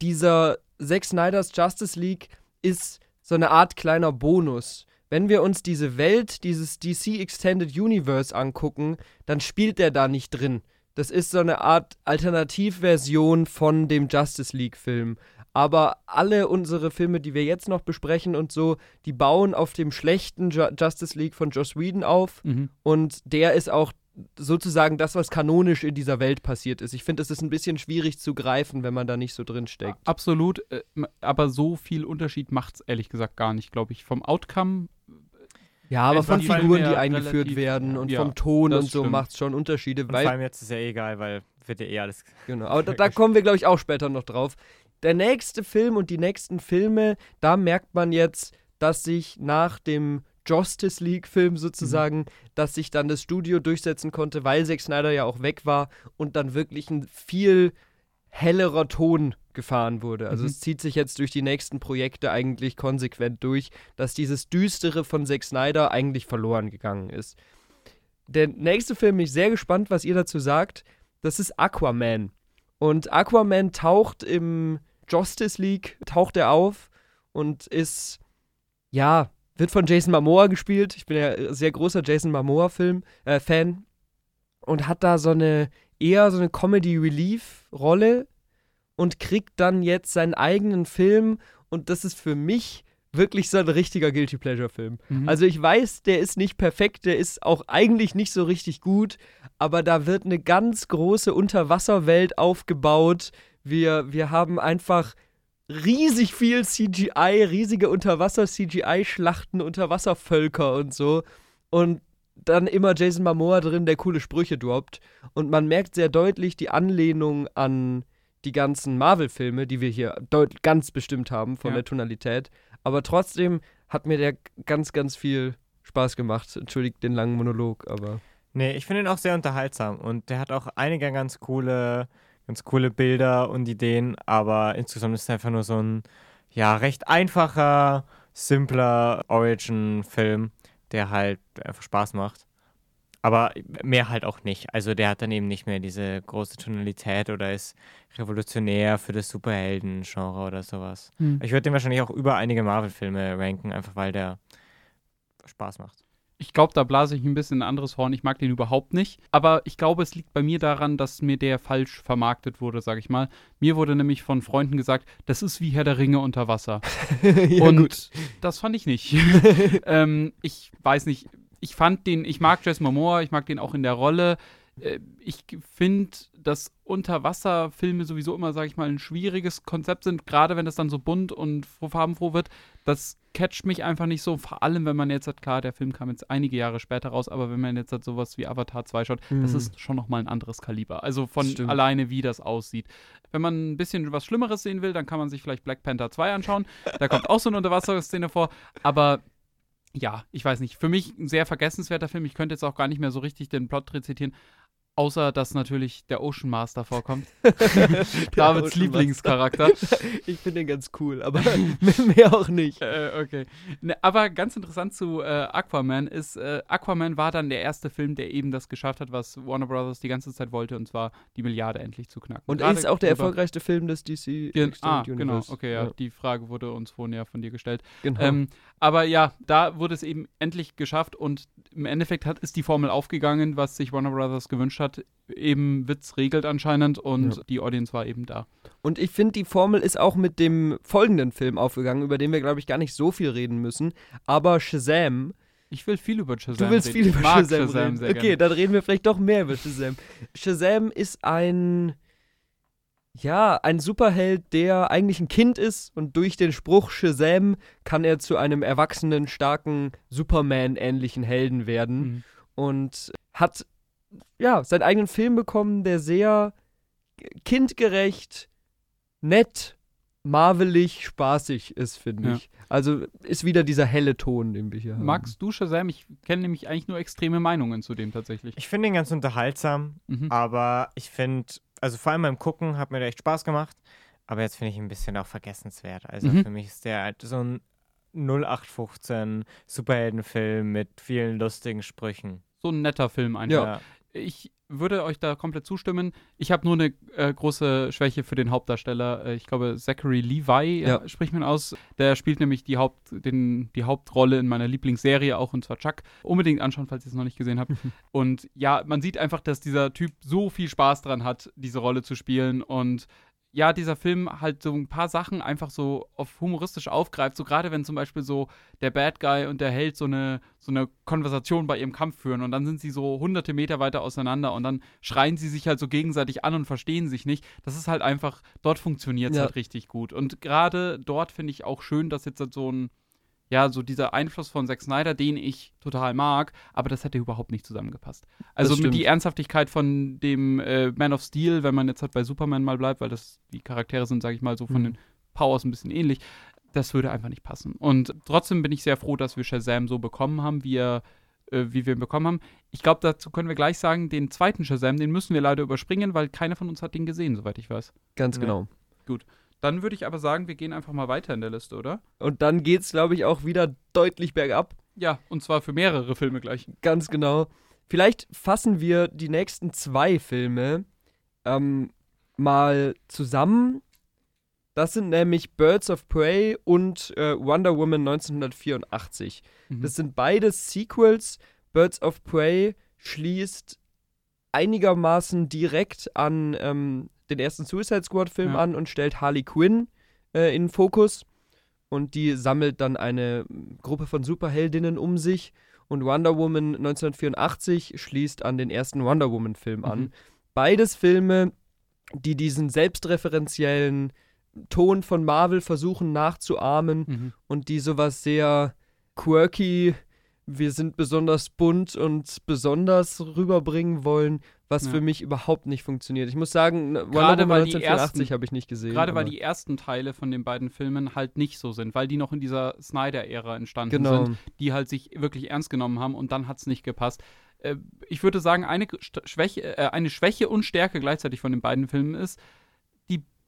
dieser Zack Snyder's Justice League ist so eine Art kleiner Bonus. Wenn wir uns diese Welt, dieses DC Extended Universe angucken, dann spielt der da nicht drin. Das ist so eine Art Alternativversion von dem Justice League-Film. Aber alle unsere Filme, die wir jetzt noch besprechen und so, die bauen auf dem schlechten Ju Justice League von Joss Whedon auf. Mhm. Und der ist auch sozusagen das, was kanonisch in dieser Welt passiert ist. Ich finde, es ist ein bisschen schwierig zu greifen, wenn man da nicht so drin steckt. Absolut, äh, aber so viel Unterschied macht es ehrlich gesagt gar nicht, glaube ich. Vom Outcome, Ja, aber von Figuren, die eingeführt relativ- werden und ja, vom Ton und so macht es schon Unterschiede. Und Weil, vor allem jetzt ist ja egal, weil wird ja eh alles. genau, aber da, da kommen wir, glaube ich, auch später noch drauf. Der nächste Film und die nächsten Filme, da merkt man jetzt, dass sich nach dem Justice League-Film sozusagen, dass sich dann das Studio durchsetzen konnte, weil Zack Snyder ja auch weg war und dann wirklich ein viel hellerer Ton gefahren wurde. Also Mhm. es zieht sich jetzt durch die nächsten Projekte eigentlich konsequent durch, dass dieses Düstere von Zack Snyder eigentlich verloren gegangen ist. Der nächste Film, bin ich sehr gespannt, was ihr dazu sagt. Das ist Aquaman. Und Aquaman taucht im Justice League, taucht er auf und ist, ja, wird von Jason Momoa gespielt. Ich bin ja ein sehr großer Jason Momoa-Film, äh, Fan. Und hat da so eine, eher so eine Comedy-Relief-Rolle und kriegt dann jetzt seinen eigenen Film. Und das ist für mich wirklich so ein richtiger Guilty Pleasure-Film. Mhm. Also ich weiß, der ist nicht perfekt, der ist auch eigentlich nicht so richtig gut, aber da wird eine ganz große Unterwasserwelt aufgebaut. Wir, wir haben einfach riesig viel CGI, riesige Unterwasser-CGI-Schlachten, Unterwasservölker und so. Und dann immer Jason Momoa drin, der coole Sprüche droppt. Und man merkt sehr deutlich die Anlehnung an die ganzen Marvel-Filme, die wir hier ganz bestimmt haben von Ja. der Tonalität. Aber trotzdem hat mir der ganz, ganz viel Spaß gemacht. Entschuldigt den langen Monolog, aber. Nee, ich finde ihn auch sehr unterhaltsam und der hat auch einige ganz coole, ganz coole Bilder und Ideen, aber insgesamt ist es einfach nur so ein, ja, recht einfacher, simpler Origin-Film, der halt einfach Spaß macht. Aber mehr halt auch nicht. Also der hat dann eben nicht mehr diese große Tonalität oder ist revolutionär für das Superhelden-Genre oder sowas. Hm. Ich würde den wahrscheinlich auch über einige Marvel-Filme ranken, einfach weil der Spaß macht. Ich glaube, da blase ich ein bisschen ein anderes Horn. Ich mag den überhaupt nicht. Aber ich glaube, es liegt bei mir daran, dass mir der falsch vermarktet wurde, sag ich mal. Mir wurde nämlich von Freunden gesagt, das ist wie Herr der Ringe unter Wasser. ja, Und das fand ich nicht. ähm, ich weiß nicht. Ich fand den, ich mag Jason Momoa, ich mag den auch in der Rolle. Äh, Ich finde, dass Unterwasserfilme sowieso immer, sag ich mal, ein schwieriges Konzept sind, gerade wenn das dann so bunt und froh- farbenfroh wird. Das catcht mich einfach nicht so, vor allem wenn man jetzt hat, klar, der Film kam jetzt einige Jahre später raus, aber wenn man jetzt halt sowas wie Avatar 2 schaut, das Mhm. ist schon nochmal ein anderes Kaliber. Also von Stimmt. alleine, wie das aussieht. Wenn man ein bisschen was Schlimmeres sehen will, dann kann man sich vielleicht Black Panther 2 anschauen. Da kommt auch so eine Unterwasserszene vor, aber ja, ich weiß nicht. Für mich ein sehr vergessenswerter Film. Ich könnte jetzt auch gar nicht mehr so richtig den Plot rezitieren. Außer, dass natürlich der Ocean Master vorkommt. Davids Ocean Lieblingscharakter. Ich finde den ganz cool, aber mehr auch nicht. äh, okay. Ne, aber ganz interessant zu äh, Aquaman ist, äh, Aquaman war dann der erste Film, der eben das geschafft hat, was Warner Brothers die ganze Zeit wollte, und zwar die Milliarde endlich zu knacken. Und Gerade ist auch der erfolgreichste Film des DC Gen Extended ah, genau, Universe. okay, ja, Die Frage wurde uns vorhin ja von dir gestellt. genau. Ähm, aber ja, da wurde es eben endlich geschafft und im Endeffekt hat, ist die Formel aufgegangen, was sich Warner Brothers gewünscht hat. Eben Witz regelt anscheinend und Ja. die Audience war eben da. Und ich finde, die Formel ist auch mit dem folgenden Film aufgegangen, über den wir, glaube ich, gar nicht so viel reden müssen. Aber Shazam, Ich will viel über Shazam du willst reden. viel über Shazam, Shazam reden. okay, dann reden wir vielleicht doch mehr über Shazam. Shazam ist ein ja, ein Superheld, der eigentlich ein Kind ist und durch den Spruch Shazam kann er zu einem erwachsenen, starken Superman-ähnlichen Helden werden Mhm. und hat ja seinen eigenen Film bekommen, der sehr kindgerecht, nett, marvelig, spaßig ist, finde Ja. ich. Also ist wieder dieser helle Ton, den wir hier haben. Magst du Shazam? Ich kenne nämlich eigentlich nur extreme Meinungen zu dem tatsächlich. Ich finde ihn ganz unterhaltsam, Mhm. aber ich finde, also vor allem beim Gucken hat mir der echt Spaß gemacht, aber jetzt finde ich ihn ein bisschen auch vergessenswert. Also Mhm. für mich ist der halt so ein 0815 Superheldenfilm mit vielen lustigen Sprüchen. So ein netter Film einfach. Ja. Ich würde euch da komplett zustimmen. Ich habe nur eine äh, große Schwäche für den Hauptdarsteller. Äh, ich glaube, Zachary Levi Ja. äh, spricht man aus. Der spielt nämlich die, Haupt, den, die Hauptrolle in meiner Lieblingsserie, auch und zwar Chuck. Unbedingt anschauen, falls ihr es noch nicht gesehen habt. und ja, man sieht einfach, dass dieser Typ so viel Spaß dran hat, diese Rolle zu spielen. Und ja, dieser Film halt so ein paar Sachen einfach so auf humoristisch aufgreift. So gerade wenn zum Beispiel so der Bad Guy und der Held so eine, so eine Konversation bei ihrem Kampf führen und dann sind sie so hunderte Meter weiter auseinander und dann schreien sie sich halt so gegenseitig an und verstehen sich nicht. Das ist halt einfach, dort funktioniert es Ja. halt richtig gut. Und gerade dort finde ich auch schön, dass jetzt halt so ein, ja, so dieser Einfluss von Zack Snyder, den ich total mag, aber das hätte überhaupt nicht zusammengepasst. Also mit die Ernsthaftigkeit von dem äh, Man of Steel, wenn man jetzt halt bei Superman mal bleibt, weil das die Charaktere sind, sage ich mal, so von Mhm. den Powers ein bisschen ähnlich, das würde einfach nicht passen. Und trotzdem bin ich sehr froh, dass wir Shazam so bekommen haben, wie er äh, wie wir ihn bekommen haben. Ich glaube, dazu können wir gleich sagen, den zweiten Shazam, den müssen wir leider überspringen, weil keiner von uns hat den gesehen, soweit ich weiß. Ganz Nee. genau. Dann würde ich aber sagen, wir gehen einfach mal weiter in der Liste, oder? Und dann geht's, glaube ich, auch wieder deutlich bergab. Ja, und zwar für mehrere Filme gleich. Ganz genau. Vielleicht fassen wir die nächsten zwei Filme ähm, mal zusammen. Das sind nämlich Birds of Prey und äh, Wonder Woman 1984. Mhm. Das sind beides Sequels. Birds of Prey schließt einigermaßen direkt an ähm, den ersten Suicide Squad-Film Ja. an und stellt Harley Quinn äh, in den Fokus. Und die sammelt dann eine Gruppe von Superheldinnen um sich. Und Wonder Woman 1984 schließt an den ersten Wonder Woman-Film an. Mhm. Beides Filme, die diesen selbstreferenziellen Ton von Marvel versuchen nachzuahmen Mhm. und die sowas sehr quirky, wir sind besonders bunt und besonders rüberbringen wollen, was Ja. für mich überhaupt nicht funktioniert. Ich muss sagen, ne, Wonder Gerade Woman weil die 1984 ersten- habe ich nicht gesehen. Gerade weil die ersten Teile von den beiden Filmen halt nicht so sind, weil die noch in dieser Snyder-Ära entstanden genau. sind, die halt sich wirklich ernst genommen haben und dann hat es nicht gepasst. Äh, ich würde sagen, eine Schwäche, äh, eine Schwäche und Stärke gleichzeitig von den beiden Filmen ist,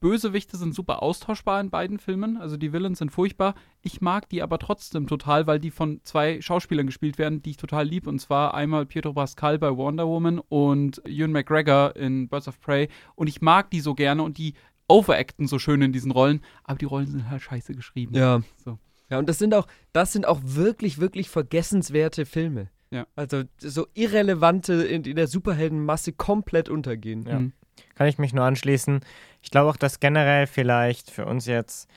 Bösewichte sind super austauschbar in beiden Filmen, also die Villains sind furchtbar. Ich mag die aber trotzdem total, weil die von zwei Schauspielern gespielt werden, die ich total lieb, und zwar einmal Pietro Pascal bei Wonder Woman und Ewan McGregor in Birds of Prey. Und ich mag die so gerne und die overacten so schön in diesen Rollen, aber die Rollen sind halt scheiße geschrieben. Ja. So. Ja, und das sind auch, das sind auch wirklich, wirklich vergessenswerte Filme. Ja. Also so irrelevante in, in der Superheldenmasse komplett untergehen. Ja. Mhm. Kann ich mich nur anschließen. Ich glaube auch, dass generell vielleicht für uns jetzt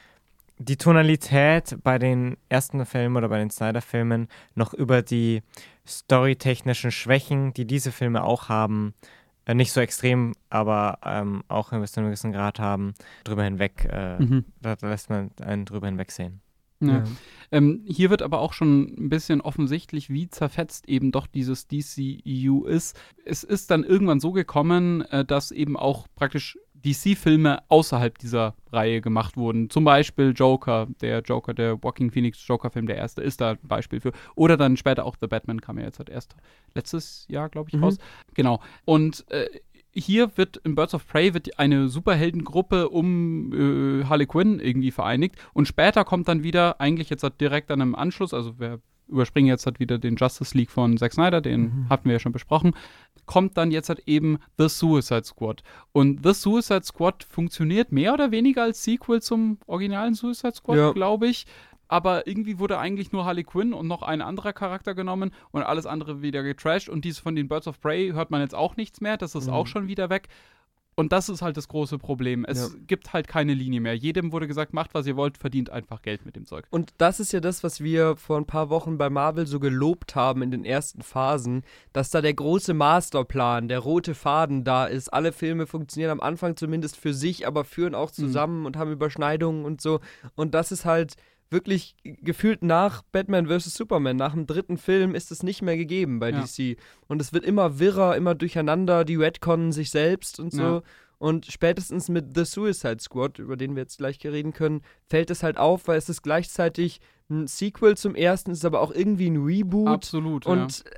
die Tonalität bei den ersten Filmen oder bei den Snyder-Filmen noch über die storytechnischen Schwächen, die diese Filme auch haben, äh, nicht so extrem, aber ähm, auch bis zu einem gewissen Grad haben, drüber hinweg, äh, Mhm. da lässt man einen drüber hinwegsehen. Ja. Ähm, hier wird aber auch schon ein bisschen offensichtlich, wie zerfetzt eben doch dieses DCEU ist. Es ist dann irgendwann so gekommen, äh, dass eben auch praktisch DC-Filme außerhalb dieser Reihe gemacht wurden. Zum Beispiel Joker, der Joker, der Walking Phoenix Joker-Film, der erste, ist da ein Beispiel für. Oder dann später auch The Batman kam ja jetzt halt erst letztes Jahr, glaube ich, Mhm. raus. Genau. Und äh, hier wird in Birds of Prey wird eine Superheldengruppe um äh, Harley Quinn irgendwie vereinigt und später kommt dann wieder eigentlich jetzt halt direkt an einem Anschluss, also wir überspringen jetzt halt wieder den Justice League von Zack Snyder, den Mhm. hatten wir ja schon besprochen, kommt dann jetzt halt eben The Suicide Squad und The Suicide Squad funktioniert mehr oder weniger als Sequel zum originalen Suicide Squad, Ja. glaube ich. Aber irgendwie wurde eigentlich nur Harley Quinn und noch ein anderer Charakter genommen und alles andere wieder getrashed. Und dies von den Birds of Prey hört man jetzt auch nichts mehr. Das ist Mhm. auch schon wieder weg. Und das ist halt das große Problem. Es Ja. gibt halt keine Linie mehr. Jedem wurde gesagt, macht, was ihr wollt, verdient einfach Geld mit dem Zeug. Und das ist ja das, was wir vor ein paar Wochen bei Marvel so gelobt haben in den ersten Phasen, dass da der große Masterplan, der rote Faden da ist. Alle Filme funktionieren am Anfang zumindest für sich, aber führen auch zusammen und haben Überschneidungen und so. Und das ist halt wirklich gefühlt nach Batman vs. Superman, nach dem dritten Film ist es nicht mehr gegeben bei Ja. DC. Und es wird immer wirrer, immer durcheinander, die retconnen sich selbst und so. Ja. Und spätestens mit The Suicide Squad, über den wir jetzt gleich reden können, fällt es halt auf, weil es ist gleichzeitig ein Sequel zum ersten, ist aber auch irgendwie ein Reboot. Absolut. Und äh,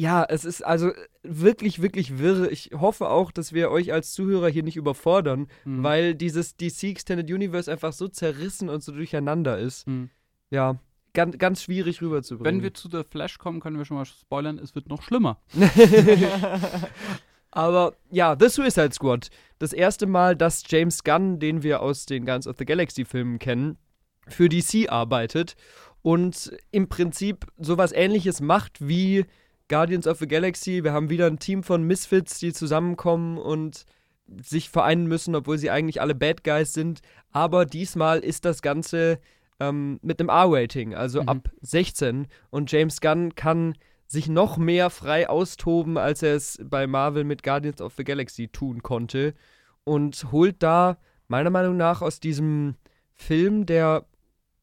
ja, es ist also wirklich, wirklich wirr. Ich hoffe auch, dass wir euch als Zuhörer hier nicht überfordern. Mhm. weil dieses DC Extended Universe einfach so zerrissen und so durcheinander ist. Mhm. Ja, ganz, ganz schwierig rüberzubringen. Wenn wir zu The Flash kommen, können wir schon mal spoilern, es wird noch schlimmer. Aber ja, The Suicide Squad. Das erste Mal, dass James Gunn, den wir aus den Guns of the Galaxy Filmen kennen, für DC arbeitet und im Prinzip sowas ähnliches macht wie Guardians of the Galaxy. Wir haben wieder ein Team von Misfits, die zusammenkommen und sich vereinen müssen, obwohl sie eigentlich alle Bad Guys sind. Aber diesmal ist das Ganze ähm, mit einem R-Rating, also Mhm. ab 16. Und James Gunn kann sich noch mehr frei austoben, als er es bei Marvel mit Guardians of the Galaxy tun konnte. Und holt da meiner Meinung nach aus diesem Film, der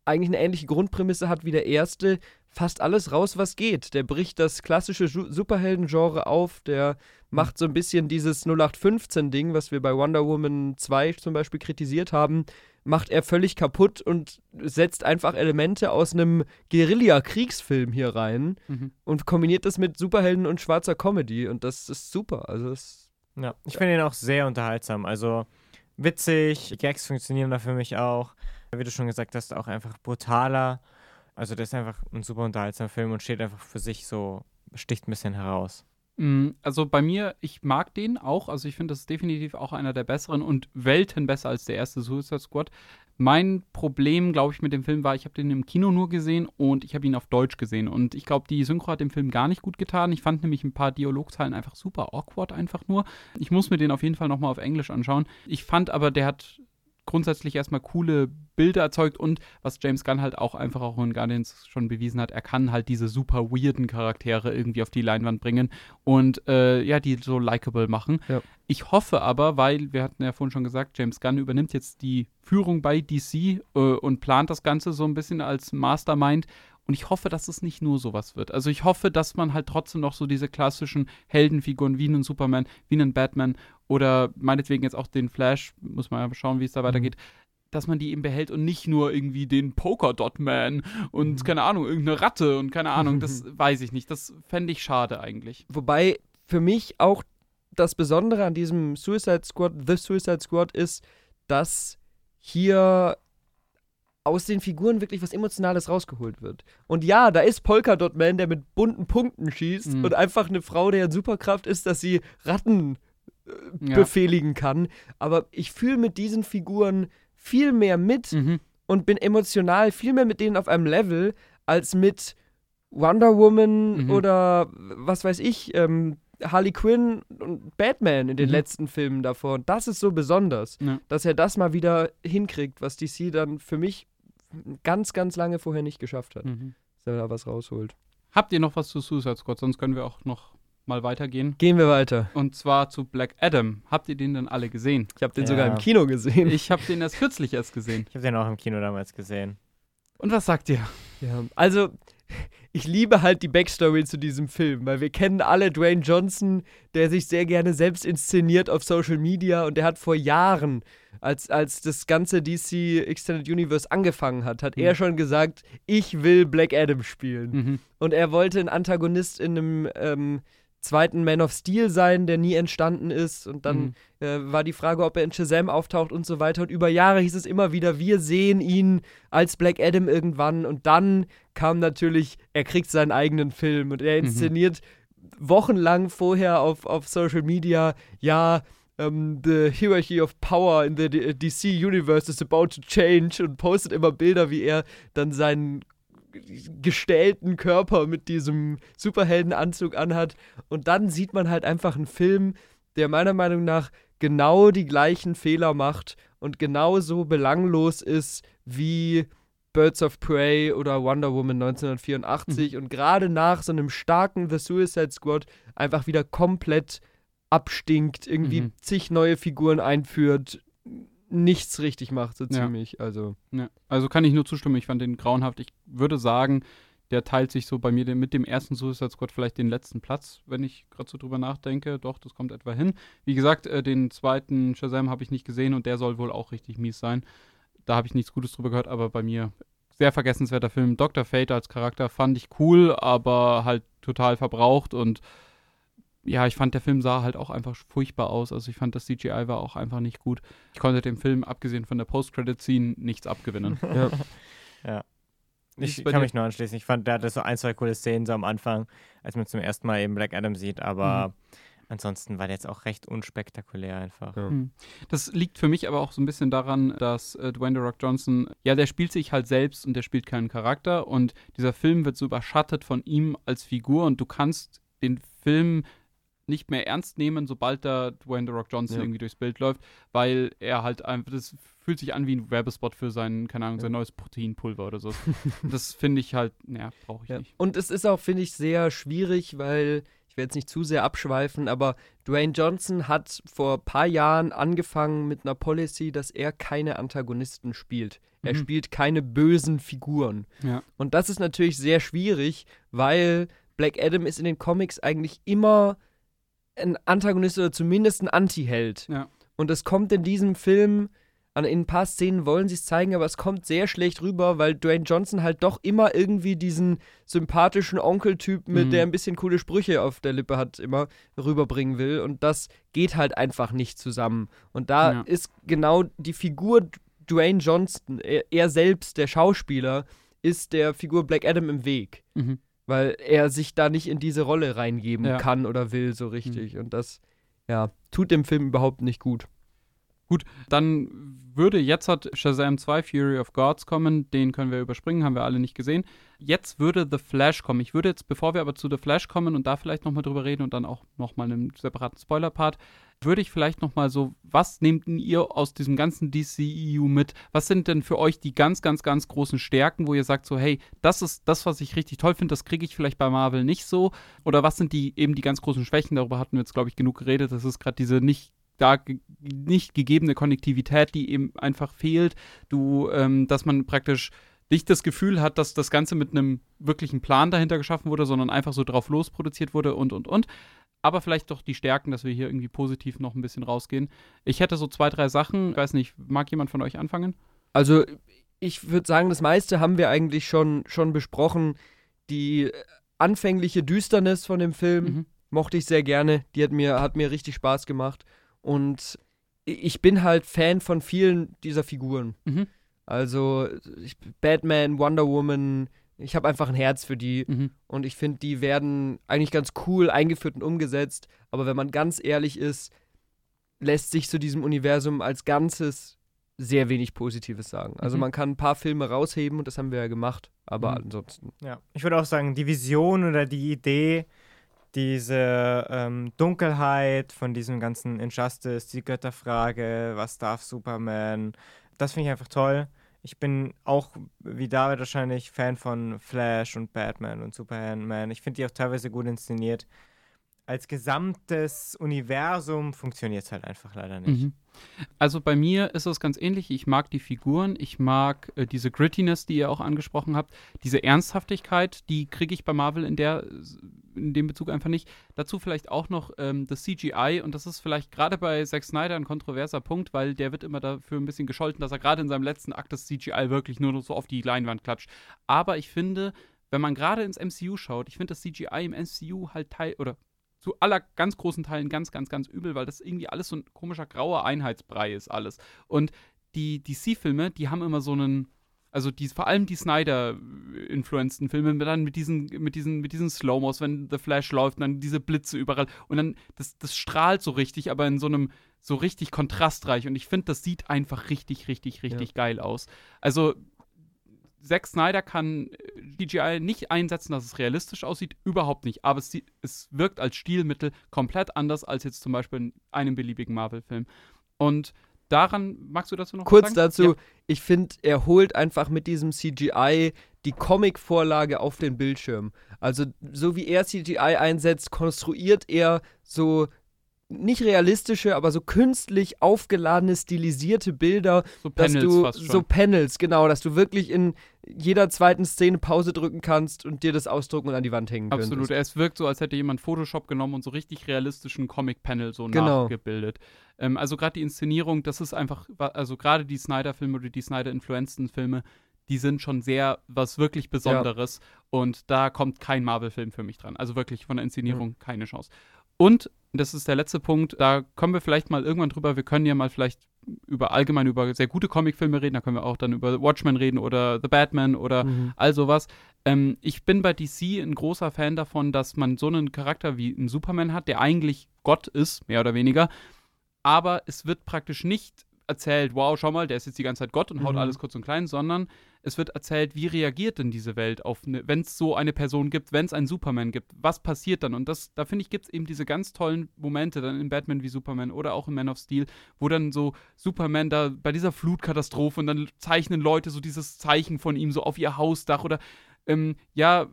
eigentlich eine ähnliche Grundprämisse hat wie der erste, fast alles raus, was geht. Der bricht das klassische Superhelden-Genre auf, der macht so ein bisschen dieses 0815-Ding, was wir bei Wonder Woman 2 zum Beispiel kritisiert haben, macht er völlig kaputt und setzt einfach Elemente aus einem Guerilla-Kriegsfilm hier rein Mhm. und kombiniert das mit Superhelden und schwarzer Comedy und das ist super. Also es Ja, ich finde ihn auch sehr unterhaltsam. Also witzig, die Gags funktionieren da für mich auch. Wie du schon gesagt hast, auch einfach brutaler. Also das ist einfach ein super unterhaltsamer Film und steht einfach für sich so, sticht ein bisschen heraus. Mm, Also bei mir, ich mag den auch. Also ich finde, das ist definitiv auch einer der besseren und Welten besser als der erste Suicide Squad. Mein Problem, glaube ich, mit dem Film war, ich habe den im Kino nur gesehen und ich habe ihn auf Deutsch gesehen. Und ich glaube, die Synchro hat dem Film gar nicht gut getan. Ich fand nämlich ein paar Dialogzeilen einfach super awkward, einfach nur. Ich muss mir den auf jeden Fall nochmal auf Englisch anschauen. Ich fand aber, der hat grundsätzlich erstmal coole Bilder erzeugt und was James Gunn halt auch einfach auch in Guardians schon bewiesen hat, er kann halt diese super weirden Charaktere irgendwie auf die Leinwand bringen und äh, ja, die so likable machen. Ja. Ich hoffe aber, weil wir hatten ja vorhin schon gesagt, James Gunn übernimmt jetzt die Führung bei DC äh, und plant das Ganze so ein bisschen als Mastermind und ich hoffe, dass es nicht nur sowas wird. Also ich hoffe, dass man halt trotzdem noch so diese klassischen Heldenfiguren wie einen Superman, wie einen Batman oder meinetwegen jetzt auch den Flash, muss man ja schauen, wie es da weitergeht, dass man die eben behält und nicht nur irgendwie den Polka-Dot-Man und keine Ahnung, irgendeine Ratte und keine Ahnung, das weiß ich nicht. Das fände ich schade eigentlich. Wobei für mich auch das Besondere an diesem Suicide Squad, The Suicide Squad ist, dass hier aus den Figuren wirklich was Emotionales rausgeholt wird. Und ja, da ist Polka Dot Man, der mit bunten Punkten schießt Mhm. und einfach eine Frau, deren Superkraft ist, dass sie Ratten äh, Ja. befehligen kann. Aber ich fühle mit diesen Figuren viel mehr mit Mhm. und bin emotional viel mehr mit denen auf einem Level als mit Wonder Woman Mhm. oder was weiß ich, ähm, Harley Quinn und Batman in den Mhm. letzten Filmen davor. Und das ist so besonders, Ja. dass er das mal wieder hinkriegt, was DC dann für mich ganz, ganz lange vorher nicht geschafft hat, Mhm. dass er da was rausholt. Habt ihr noch was zu Suicide Squad? Sonst können wir auch noch mal weitergehen. Gehen wir weiter. Und zwar zu Black Adam. Habt ihr den denn alle gesehen? Ich habe den Ja. sogar im Kino gesehen. Ich habe den erst kürzlich erst gesehen. Ich habe den auch im Kino damals gesehen. Und was sagt ihr? Ja, also ich liebe halt die Backstory zu diesem Film, weil wir kennen alle Dwayne Johnson, der sich sehr gerne selbst inszeniert auf Social Media und der hat vor Jahren, als, als das ganze DC Extended Universe angefangen hat, hat Mhm. er schon gesagt, ich will Black Adam spielen. Mhm. Und er wollte ein Antagonist in einem ähm, zweiten Man of Steel sein, der nie entstanden ist. Und dann Mhm. äh, war die Frage, ob er in Shazam auftaucht und so weiter. Und über Jahre hieß es immer wieder, wir sehen ihn als Black Adam irgendwann. Und dann kam natürlich, er kriegt seinen eigenen Film und er Mhm. inszeniert wochenlang vorher auf, auf Social Media, ja, ähm, the hierarchy of power in the DC Universe is about to change und postet immer Bilder, wie er dann seinen gestählten Körper mit diesem Superheldenanzug anhat. Und dann sieht man halt einfach einen Film, der meiner Meinung nach genau die gleichen Fehler macht und genauso belanglos ist wie Birds of Prey oder Wonder Woman 1984 Mhm. und gerade nach so einem starken The Suicide Squad einfach wieder komplett abstinkt, irgendwie Mhm. zig neue Figuren einführt, nichts richtig macht, so Ja. ziemlich. Also, Ja, also kann ich nur zustimmen. Ich fand den grauenhaft. Ich würde sagen, der teilt sich so bei mir mit dem ersten Suicide Squad vielleicht den letzten Platz, wenn ich gerade so drüber nachdenke. Doch, das kommt etwa hin. Wie gesagt, äh, den zweiten Shazam habe ich nicht gesehen und der soll wohl auch richtig mies sein. Da habe ich nichts Gutes drüber gehört, aber bei mir sehr vergessenswerter Film. Dr. Fate als Charakter fand ich cool, aber halt total verbraucht und ja, ich fand, der Film sah halt auch einfach furchtbar aus. Also ich fand, das CGI war auch einfach nicht gut. Ich konnte dem Film, abgesehen von der Post-Credit-Scene, nichts abgewinnen. ja. Ist Ich kann dir? mich nur anschließen. Ich fand, der hatte so ein, zwei coole Szenen so am Anfang, als man zum ersten Mal eben Black Adam sieht, aber ansonsten war der jetzt auch recht unspektakulär einfach. Ja. Hm. Das liegt für mich aber auch so ein bisschen daran, dass äh, Dwayne The Rock Johnson, ja, der spielt sich halt selbst und der spielt keinen Charakter und dieser Film wird so überschattet von ihm als Figur und du kannst den Film nicht mehr ernst nehmen, sobald da Dwayne The Rock Johnson Ja. irgendwie durchs Bild läuft, weil er halt einfach, das fühlt sich an wie ein Werbespot für sein, keine Ahnung, sein neues Proteinpulver oder so. das finde ich halt, naja, brauche ich Ja. nicht. Und es ist auch, finde ich, sehr schwierig, weil ich will jetzt nicht zu sehr abschweifen, aber Dwayne Johnson hat vor ein paar Jahren angefangen mit einer Policy, dass er keine Antagonisten spielt. Er Mhm. spielt keine bösen Figuren. Ja. Und das ist natürlich sehr schwierig, weil Black Adam ist in den Comics eigentlich immer ein Antagonist oder zumindest ein Anti-Held. Ja. Und es kommt in diesem Film, an, in ein paar Szenen wollen sie es zeigen, aber es kommt sehr schlecht rüber, weil Dwayne Johnson halt doch immer irgendwie diesen sympathischen Onkeltyp, mit Mhm. der ein bisschen coole Sprüche auf der Lippe hat, immer rüberbringen will. Und das geht halt einfach nicht zusammen. Und da Ja. ist genau die Figur Dwayne Johnson, er, er selbst, der Schauspieler, ist der Figur Black Adam im Weg. Mhm. Weil er sich da nicht in diese Rolle reingeben Ja. Mhm. kann oder will, so richtig. Und das, ja, tut dem Film überhaupt nicht gut. Gut, dann würde jetzt hat Shazam 2 Fury of Gods kommen, den können wir überspringen, haben wir alle nicht gesehen. Jetzt würde The Flash kommen. Ich würde jetzt, bevor wir aber zu The Flash kommen und da vielleicht nochmal drüber reden und dann auch nochmal einen separaten Spoiler-Part, würde ich vielleicht nochmal so, was nehmt denn ihr aus diesem ganzen DCEU mit? Was sind denn für euch die ganz, ganz, ganz großen Stärken, wo ihr sagt so, hey, das ist das, was ich richtig toll finde, das kriege ich vielleicht bei Marvel nicht so? Oder was sind die eben die ganz großen Schwächen? Darüber hatten wir jetzt, glaube ich, genug geredet. Das ist gerade diese nicht da nicht gegebene Konnektivität, die eben einfach fehlt. Du, ähm, dass man praktisch nicht das Gefühl hat, dass das Ganze mit einem wirklichen Plan dahinter geschaffen wurde, sondern einfach so drauf losproduziert wurde und und und. Aber vielleicht doch die Stärken, dass wir hier irgendwie positiv noch ein bisschen rausgehen. Ich hätte so zwei, drei Sachen. Ich weiß nicht, mag jemand von euch anfangen? Also, ich würde sagen, das meiste haben wir eigentlich schon, schon besprochen. Die anfängliche Düsternis von dem Film Mhm. mochte ich sehr gerne. Die hat mir, hat mir richtig Spaß gemacht. Und ich bin halt Fan von vielen dieser Figuren. Mhm. Also ich, Batman, Wonder Woman, ich habe einfach ein Herz für die. Mhm. Und ich finde, die werden eigentlich ganz cool eingeführt und umgesetzt. Aber wenn man ganz ehrlich ist, lässt sich zu diesem Universum als Ganzes sehr wenig Positives sagen. Also Mhm. man kann ein paar Filme rausheben und das haben wir ja gemacht. Aber Mhm. ansonsten. Ja, ich würde auch sagen, die Vision oder die Idee, diese ähm, Dunkelheit von diesem ganzen Injustice, die Götterfrage, was darf Superman, das finde ich einfach toll. Ich bin auch, wie David wahrscheinlich, Fan von Flash und Batman und Superman. Ich finde die auch teilweise gut inszeniert. Als gesamtes Universum funktioniert es halt einfach leider nicht. Mhm. Also bei mir ist es ganz ähnlich. Ich mag die Figuren, ich mag äh, diese Grittiness, die ihr auch angesprochen habt, diese Ernsthaftigkeit, die kriege ich bei Marvel in der in dem Bezug einfach nicht. Dazu vielleicht auch noch ähm, das CGI und das ist vielleicht gerade bei Zack Snyder ein kontroverser Punkt, weil der wird immer dafür ein bisschen gescholten, dass er gerade in seinem letzten Akt das CGI wirklich nur noch so auf die Leinwand klatscht. Aber ich finde, wenn man gerade ins MCU schaut, ich finde das CGI im MCU halt Teil oder zu aller ganz großen Teilen ganz, ganz, ganz übel, weil das irgendwie alles so ein komischer grauer Einheitsbrei ist alles. Und die DC-Filme, die haben immer so einen, also die, vor allem die Snyder-influenzten Filme, mit dann mit diesen, mit diesen, mit diesen Slow-Mos, wenn The Flash läuft, und dann diese Blitze überall und dann, das, das strahlt so richtig, aber in so einem, so richtig kontrastreich und ich finde, das sieht einfach richtig, richtig, richtig geil aus. Also Zack Snyder kann äh, CGI nicht einsetzen, dass es realistisch aussieht, überhaupt nicht. Aber es, es wirkt als Stilmittel komplett anders als jetzt zum Beispiel in einem beliebigen Marvel-Film. Und daran, magst du dazu noch Kurz dazu, ja. ich finde, er holt einfach mit diesem CGI die Comic-Vorlage auf den Bildschirm. Also, so wie er CGI einsetzt, konstruiert er so nicht realistische, aber so künstlich aufgeladene, stilisierte Bilder, so Panels dass du so Panels, genau, dass du wirklich in jeder zweiten Szene Pause drücken kannst und dir das ausdrucken und an die Wand hängen kannst. Absolut. Es wirkt so, als hätte jemand Photoshop genommen und so richtig realistischen Comic-Panel so Genau. nachgebildet. Ähm, also gerade die Inszenierung, das ist einfach, also gerade die Snyder-Filme oder die Snyder-Influenzen-Filme, die sind schon sehr was wirklich Besonderes und da kommt kein Marvel-Film für mich dran. Also wirklich von der Inszenierung keine Chance. Und das ist der letzte Punkt, da kommen wir vielleicht mal irgendwann drüber, wir können ja mal vielleicht über allgemein über sehr gute Comicfilme reden, da können wir auch dann über Watchmen reden oder The Batman oder Mhm. all sowas. Ähm, ich bin bei DC ein großer Fan davon, dass man so einen Charakter wie einen Superman hat, der eigentlich Gott ist, mehr oder weniger, aber es wird praktisch nicht erzählt, wow, schau mal, der ist jetzt die ganze Zeit Gott und haut Mhm. alles kurz und klein, sondern es wird erzählt, wie reagiert denn diese Welt auf, eine, wenn es so eine Person gibt, wenn es einen Superman gibt, was passiert dann? Und das, da finde ich, gibt es eben diese ganz tollen Momente dann in Batman wie Superman oder auch in Man of Steel, wo dann so Superman da bei dieser Flutkatastrophe und dann zeichnen Leute so dieses Zeichen von ihm so auf ihr Hausdach oder ähm, ja,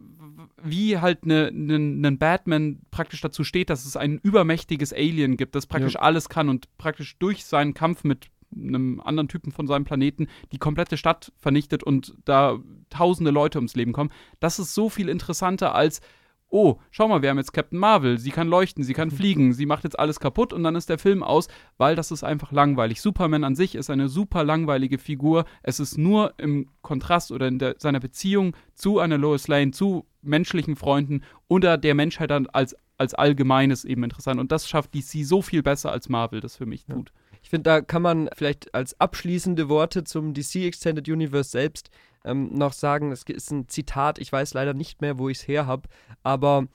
wie halt ein ne, ne Batman praktisch dazu steht, dass es ein übermächtiges Alien gibt, das praktisch Ja. alles kann und praktisch durch seinen Kampf mit einem anderen Typen von seinem Planeten die komplette Stadt vernichtet und da tausende Leute ums Leben kommen. Das ist so viel interessanter als, oh, schau mal, wir haben jetzt Captain Marvel, sie kann leuchten, sie kann fliegen, sie macht jetzt alles kaputt und dann ist der Film aus, weil das ist einfach langweilig. Superman an sich ist eine super langweilige Figur. Es ist nur im Kontrast oder in der, seiner Beziehung zu einer Lois Lane, zu menschlichen Freunden oder der Menschheit dann als, als Allgemeines eben interessant. Und das schafft DC so viel besser als Marvel das für mich Ja. tut. Ich finde, da kann man vielleicht als abschließende Worte zum DC Extended Universe selbst ähm, noch sagen, es ist ein Zitat, ich weiß leider nicht mehr, wo ich es her habe, aber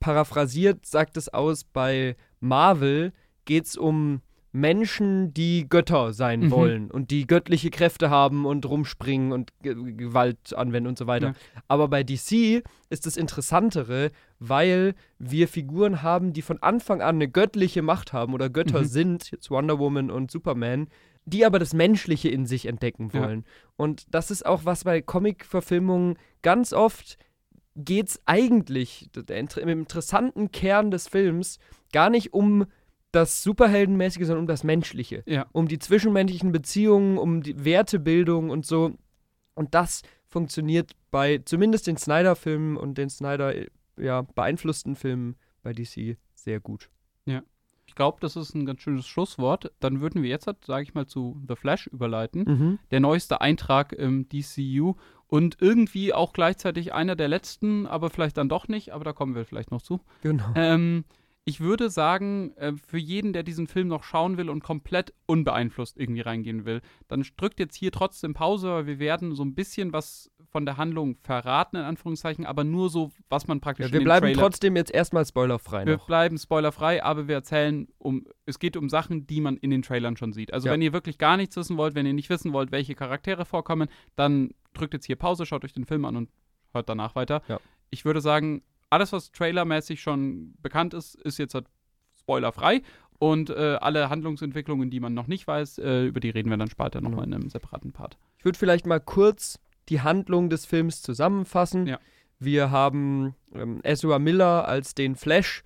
paraphrasiert sagt es aus, bei Marvel geht es um Menschen, die Götter sein Mhm. wollen und die göttliche Kräfte haben und rumspringen und Ge Gewalt anwenden und so weiter. Ja. Aber bei DC ist das Interessantere, weil wir Figuren haben, die von Anfang an eine göttliche Macht haben oder Götter Mhm. sind, jetzt Wonder Woman und Superman, die aber das Menschliche in sich entdecken Ja. wollen. Und das ist auch was bei Comic-Verfilmungen ganz oft geht es eigentlich im interessanten Kern des Films gar nicht um das Superheldenmäßige, sondern um das Menschliche. Ja. Um die zwischenmenschlichen Beziehungen, um die Wertebildung und so. Und das funktioniert bei zumindest den Snyder-Filmen und den Snyder ja, beeinflussten Filmen bei DC sehr gut. Ich glaube, das ist ein ganz schönes Schlusswort. Dann würden wir jetzt, sage ich mal, zu The Flash überleiten. Mhm. Der neueste Eintrag im DCU und irgendwie auch gleichzeitig einer der letzten, aber vielleicht dann doch nicht, aber da kommen wir vielleicht noch zu. Genau. Ähm, ich würde sagen, äh, für jeden, der diesen Film noch schauen will und komplett unbeeinflusst irgendwie reingehen will, dann drückt jetzt hier trotzdem Pause, weil wir werden so ein bisschen was von der Handlung verraten, in Anführungszeichen, aber nur so, was man praktisch Ja, wir bleiben Trailer trotzdem jetzt erstmal spoilerfrei wir noch. bleiben spoilerfrei, aber wir erzählen um, es geht um Sachen, die man in den Trailern schon sieht. Also Ja. wenn ihr wirklich gar nichts wissen wollt, wenn ihr nicht wissen wollt, welche Charaktere vorkommen, dann drückt jetzt hier Pause, schaut euch den Film an und hört danach weiter. Ja. Ich würde sagen, alles, was trailermäßig schon bekannt ist, ist jetzt halt spoilerfrei. Und äh, alle Handlungsentwicklungen, die man noch nicht weiß, äh, über die reden wir dann später Genau. nochmal in einem separaten Part. Ich würde vielleicht mal kurz die Handlung des Films zusammenfassen. Ja. Wir haben ähm, Ezra Miller als den Flash,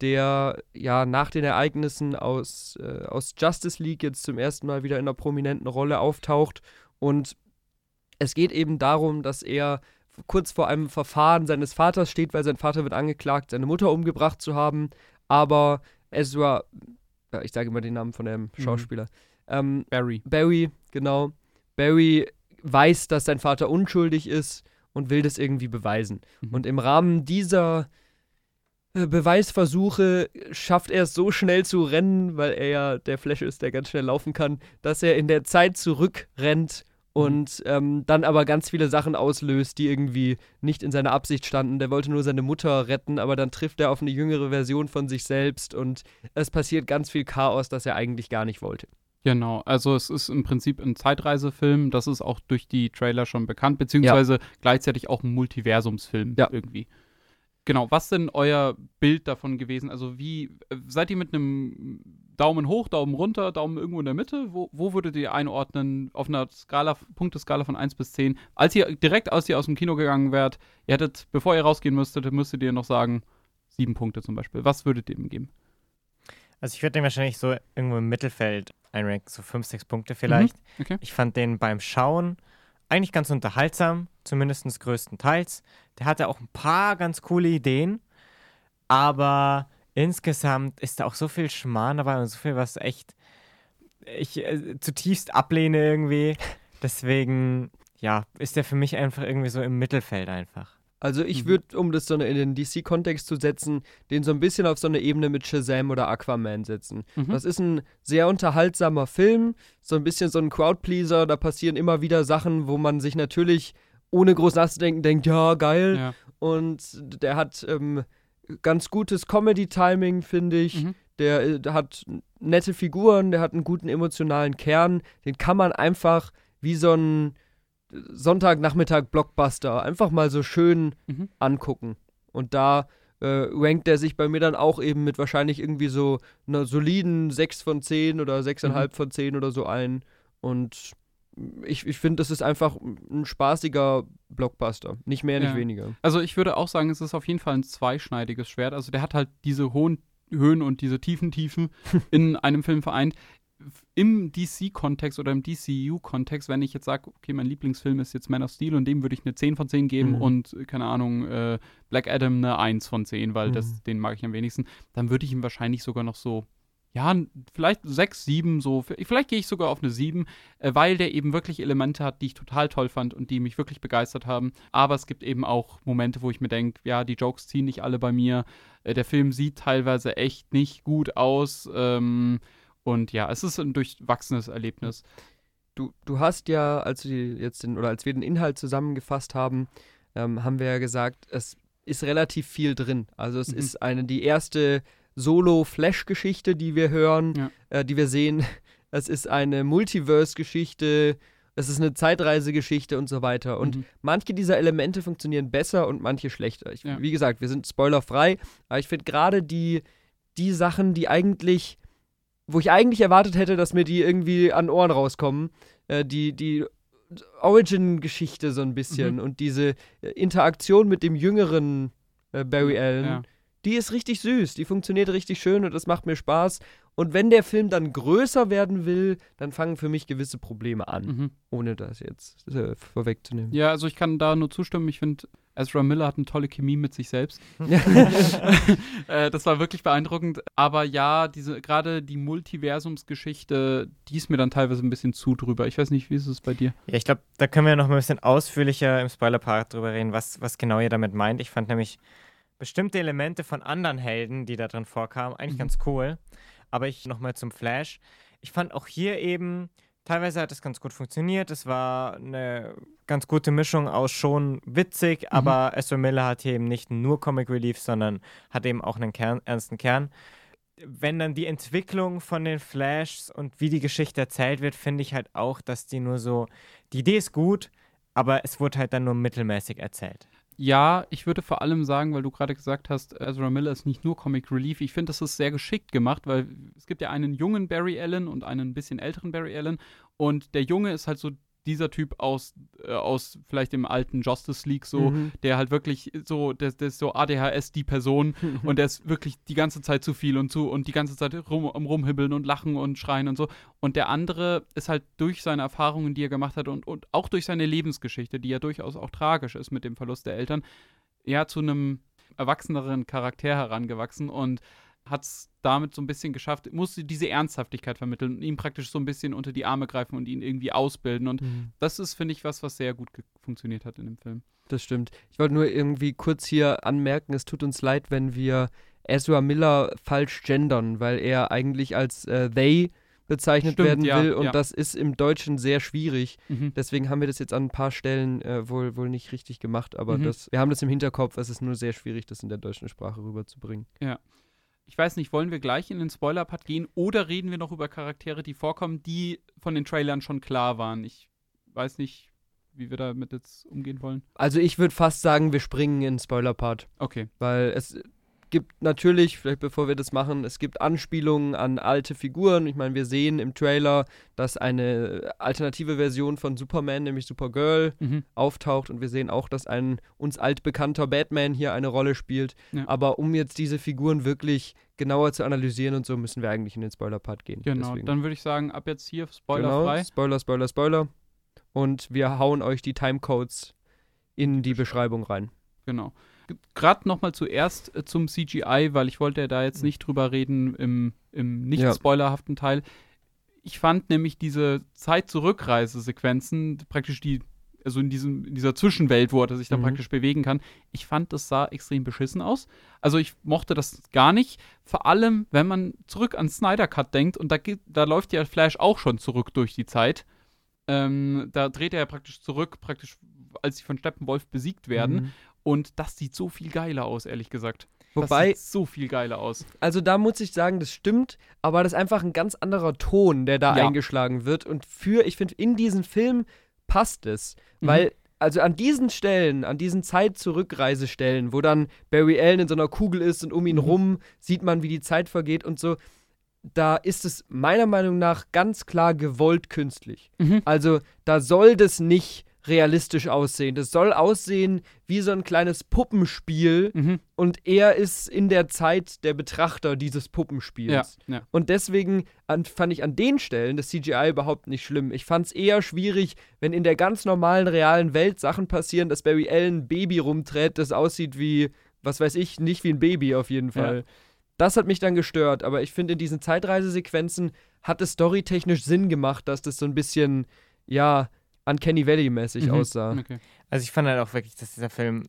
der ja nach den Ereignissen aus, äh, aus Justice League jetzt zum ersten Mal wieder in einer prominenten Rolle auftaucht. Und es geht eben darum, dass er kurz vor einem Verfahren seines Vaters steht, weil sein Vater wird angeklagt, seine Mutter umgebracht zu haben. Aber Ezra, ich sage immer den Namen von dem Schauspieler, ähm, Barry. Barry, genau. Barry weiß, dass sein Vater unschuldig ist und will das irgendwie beweisen. Mhm. Und im Rahmen dieser äh, Beweisversuche schafft er es so schnell zu rennen, weil er ja der Flash ist, der ganz schnell laufen kann, dass er in der Zeit zurückrennt und ähm, dann aber ganz viele Sachen auslöst, die irgendwie nicht in seiner Absicht standen. Der wollte nur seine Mutter retten, aber dann trifft er auf eine jüngere Version von sich selbst und es passiert ganz viel Chaos, das er eigentlich gar nicht wollte. Genau, also es ist im Prinzip ein Zeitreisefilm, das ist auch durch die Trailer schon bekannt, beziehungsweise gleichzeitig auch ein Multiversumsfilm Ja. irgendwie. Genau, was denn euer Bild davon gewesen? Also wie, äh, seid ihr mit einem Daumen hoch, Daumen runter, Daumen irgendwo in der Mitte? Wo, wo würdet ihr einordnen auf einer Skala, Punkteskala von 1 bis 10? Als ihr direkt als ihr aus dem Kino gegangen wärt, ihr hättet, bevor ihr rausgehen müsstet, müsstet ihr noch sagen, sieben Punkte zum Beispiel. Was würdet ihr ihm geben? Also ich würde den wahrscheinlich so irgendwo im Mittelfeld einranken, so 5, 6 Punkte vielleicht. okay. Ich fand den beim Schauen eigentlich ganz unterhaltsam, zumindest größtenteils. Der hatte auch ein paar ganz coole Ideen, aber insgesamt ist da auch so viel Schmarrn dabei und so viel, was echt ich äh, zutiefst ablehne irgendwie. Deswegen, ja, ist der für mich einfach irgendwie so im Mittelfeld einfach. Also ich Mhm. würde, um das so in den DC-Kontext zu setzen, den so ein bisschen auf so eine Ebene mit Shazam oder Aquaman setzen. Mhm. Das ist ein sehr unterhaltsamer Film, so ein bisschen so ein Crowdpleaser, da passieren immer wieder Sachen, wo man sich natürlich ohne groß nachzudenken denkt, ja, geil. Ja. Und der hat ähm, ganz gutes Comedy-Timing, finde ich. Mhm. Der, äh, der hat nette Figuren, der hat einen guten emotionalen Kern. Den kann man einfach wie so ein Sonntagnachmittag-Blockbuster einfach mal so schön Mhm. angucken. Und da äh, rankt er sich bei mir dann auch eben mit wahrscheinlich irgendwie so einer soliden 6 von 10 oder 6,5 Mhm. von 10 oder so ein. Und ich, ich finde, das ist einfach ein spaßiger Blockbuster. Nicht mehr, nicht Ja. weniger. Also ich würde auch sagen, es ist auf jeden Fall ein zweischneidiges Schwert. Also der hat halt diese hohen Höhen und diese tiefen Tiefen in einem Film vereint. Im DC-Kontext oder im DCU-Kontext, wenn ich jetzt sage, okay, mein Lieblingsfilm ist jetzt Man of Steel und dem würde ich eine 10 von 10 geben Mhm. und, äh, keine Ahnung, äh, Black Adam eine 1 von 10, weil das, Mhm. den mag ich am wenigsten, dann würde ich ihm wahrscheinlich sogar noch so, ja, vielleicht 6, 7, so, vielleicht gehe ich sogar auf eine 7, äh, weil der eben wirklich Elemente hat, die ich total toll fand und die mich wirklich begeistert haben. Aber es gibt eben auch Momente, wo ich mir denke, ja, die Jokes ziehen nicht alle bei mir. Äh, der Film sieht teilweise echt nicht gut aus. Ähm, und ja, es ist ein durchwachsenes Erlebnis. Du, du hast ja, als die jetzt den, oder als wir den Inhalt zusammengefasst haben, ähm, haben wir ja gesagt, es ist relativ viel drin. Also es Mhm. ist eine die erste Solo-Flash-Geschichte, die wir hören, Ja. äh, die wir sehen. Es ist eine Multiverse-Geschichte, es ist eine Zeitreise-Geschichte und so weiter. Und Mhm. manche dieser Elemente funktionieren besser und manche schlechter. Ich, Ja. Wie gesagt, wir sind spoilerfrei, aber ich finde gerade die, die Sachen, die eigentlich, wo ich eigentlich erwartet hätte, dass mir die irgendwie an Ohren rauskommen, äh, die, die Origin-Geschichte so ein bisschen Mhm. und diese äh, Interaktion mit dem jüngeren äh, Barry Allen, Ja. Die ist richtig süß, die funktioniert richtig schön und das macht mir Spaß. Und wenn der Film dann größer werden will, dann fangen für mich gewisse Probleme an, Mhm. ohne das jetzt äh, vorwegzunehmen. ja, also ich kann da nur zustimmen. Ich finde, Ezra Miller hat eine tolle Chemie mit sich selbst. äh, das war wirklich beeindruckend. Aber ja, diese gerade die Multiversumsgeschichte, die ist mir dann teilweise ein bisschen zu drüber. Ich weiß nicht, wie ist es bei dir? Ja, ich glaube, da können wir noch mal ein bisschen ausführlicher im Spoiler-Part drüber reden, was, was genau ihr damit meint. Ich fand nämlich bestimmte Elemente von anderen Helden, die da drin vorkamen, eigentlich Mhm. ganz cool. Aber ich nochmal zum Flash. Ich fand auch hier eben, teilweise hat es ganz gut funktioniert. Es war eine ganz gute Mischung aus schon witzig, aber Ezra Miller hat hier eben nicht nur Comic Relief, sondern hat eben auch einen Kern, ernsten Kern. Wenn dann die Entwicklung von den Flashs und wie die Geschichte erzählt wird, finde ich halt auch, dass die nur so, die Idee ist gut, aber es wurde halt dann nur mittelmäßig erzählt. Ja, ich würde vor allem sagen, weil du gerade gesagt hast, Ezra Miller ist nicht nur Comic Relief. Ich finde, das ist sehr geschickt gemacht, weil es gibt ja einen jungen Barry Allen und einen bisschen älteren Barry Allen. Und der Junge ist halt so dieser Typ aus, äh, aus vielleicht dem alten Justice League so, Mhm. der halt wirklich so, der, der ist so ADHS die Person und der ist wirklich die ganze Zeit zu viel und zu und die ganze Zeit rum, rumhibbeln und lachen und schreien und so. Und der andere ist halt durch seine Erfahrungen, die er gemacht hat und, und auch durch seine Lebensgeschichte, die ja durchaus auch tragisch ist mit dem Verlust der Eltern, ja zu einem erwachseneren Charakter herangewachsen und hat es damit so ein bisschen geschafft, musste diese Ernsthaftigkeit vermitteln und ihm praktisch so ein bisschen unter die Arme greifen und ihn irgendwie ausbilden. Und Mhm. das ist, finde ich, was, was sehr gut funktioniert hat in dem Film. Das stimmt. Ich wollte nur irgendwie kurz hier anmerken, es tut uns leid, wenn wir Ezra Miller falsch gendern, weil er eigentlich als äh, they bezeichnet Stimmt, werden ja, will und ja. das ist im Deutschen sehr schwierig. Mhm. Deswegen haben wir das jetzt an ein paar Stellen äh, wohl, wohl nicht richtig gemacht, aber Mhm. das, wir haben das im Hinterkopf, es ist nur sehr schwierig, das in der deutschen Sprache rüberzubringen. Ich weiß nicht, wollen wir gleich in den Spoiler-Part gehen oder reden wir noch über Charaktere, die vorkommen, die von den Trailern schon klar waren? Ich weiß nicht, wie wir damit jetzt umgehen wollen. Also ich würde fast sagen, wir springen in den Spoiler-Part. Okay. Weil es gibt natürlich, vielleicht bevor wir das machen, es gibt Anspielungen an alte Figuren. Ich meine, wir sehen im Trailer, dass eine alternative Version von Superman, nämlich Supergirl, Mhm. auftaucht und wir sehen auch, dass ein uns altbekannter Batman hier eine Rolle spielt. Ja. Aber um jetzt diese Figuren wirklich genauer zu analysieren und so, müssen wir eigentlich in den Spoiler-Part gehen. Genau, Deswegen. dann würde ich sagen, ab jetzt hier genau, spoilerfrei. Spoiler, Spoiler, Spoiler. Und wir hauen euch die Timecodes in die Beschreibung rein. Genau. Gerade nochmal zuerst äh, zum CGI, weil ich wollte ja da jetzt nicht drüber reden im, im nicht spoilerhaften Teil. Ich fand nämlich diese Zeit-Zurückreise-Sequenzen, praktisch die, also in, diesem, in dieser Zwischenwelt, wo er sich dann Mhm. praktisch bewegen kann, ich fand, das sah extrem beschissen aus. Also ich mochte das gar nicht. Vor allem, wenn man zurück an Snyder Cut denkt und da, da läuft ja Flash auch schon zurück durch die Zeit. Ähm, da dreht er ja praktisch zurück, praktisch als sie von Steppenwolf besiegt werden. Mhm. Und das sieht so viel geiler aus, ehrlich gesagt. Wobei, das sieht so viel geiler aus. also da muss ich sagen, das stimmt, aber das ist einfach ein ganz anderer Ton, der da Ja. eingeschlagen wird. Und für, ich finde, in diesen Film passt es. Mhm. Weil, also an diesen Stellen, an diesen Zeit-Zurückreisestellen, wo dann Barry Allen in so einer Kugel ist und um ihn Mhm. rum sieht man, wie die Zeit vergeht und so, da ist es meiner Meinung nach ganz klar gewollt künstlich. Mhm. Also da soll das nicht realistisch aussehen. Das soll aussehen wie so ein kleines Puppenspiel Mhm. und er ist in der Zeit der Betrachter dieses Puppenspiels. Ja, ja. Und deswegen an, fand ich an den Stellen das CGI überhaupt nicht schlimm. Ich fand es eher schwierig, wenn in der ganz normalen, realen Welt Sachen passieren, dass Barry Allen ein Baby rumträgt, das aussieht wie, was weiß ich, nicht wie ein Baby auf jeden Fall. Das hat mich dann gestört, aber ich finde, in diesen Zeitreisesequenzen hat es storytechnisch Sinn gemacht, dass das so ein bisschen, ja, Uncanny Valley-mäßig Mhm. aussah. Okay. Also ich fand halt auch wirklich, dass dieser Film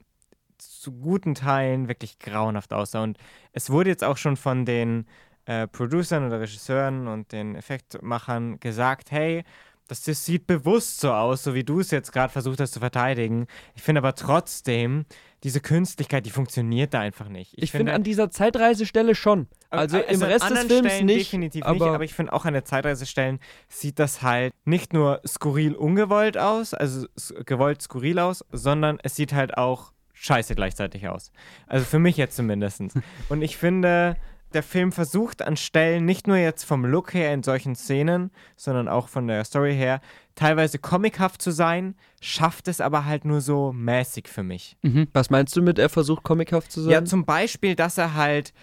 zu guten Teilen wirklich grauenhaft aussah. Und es wurde jetzt auch schon von den äh, Producern oder Regisseuren und den Effektmachern gesagt, hey, das, das sieht bewusst so aus, so wie du es jetzt gerade versucht hast zu verteidigen. Ich finde aber trotzdem, diese Künstlichkeit, die funktioniert da einfach nicht. Ich, finde an dieser Zeitreisestelle schon. Also im an Rest des Films Stellen nicht. Definitiv aber- nicht, aber ich finde auch an der Zeitreisestellen sieht das halt nicht nur skurril ungewollt aus, also gewollt skurril aus, sondern es sieht halt auch scheiße gleichzeitig aus. Also für mich jetzt zumindest. Und ich finde, der Film versucht an Stellen nicht nur jetzt vom Look her in solchen Szenen, sondern auch von der Story her, teilweise comichaft zu sein, schafft es aber halt nur so mäßig für mich. Mhm. Was meinst du mit, er versucht comichaft zu sein? Ja, zum Beispiel, dass er halt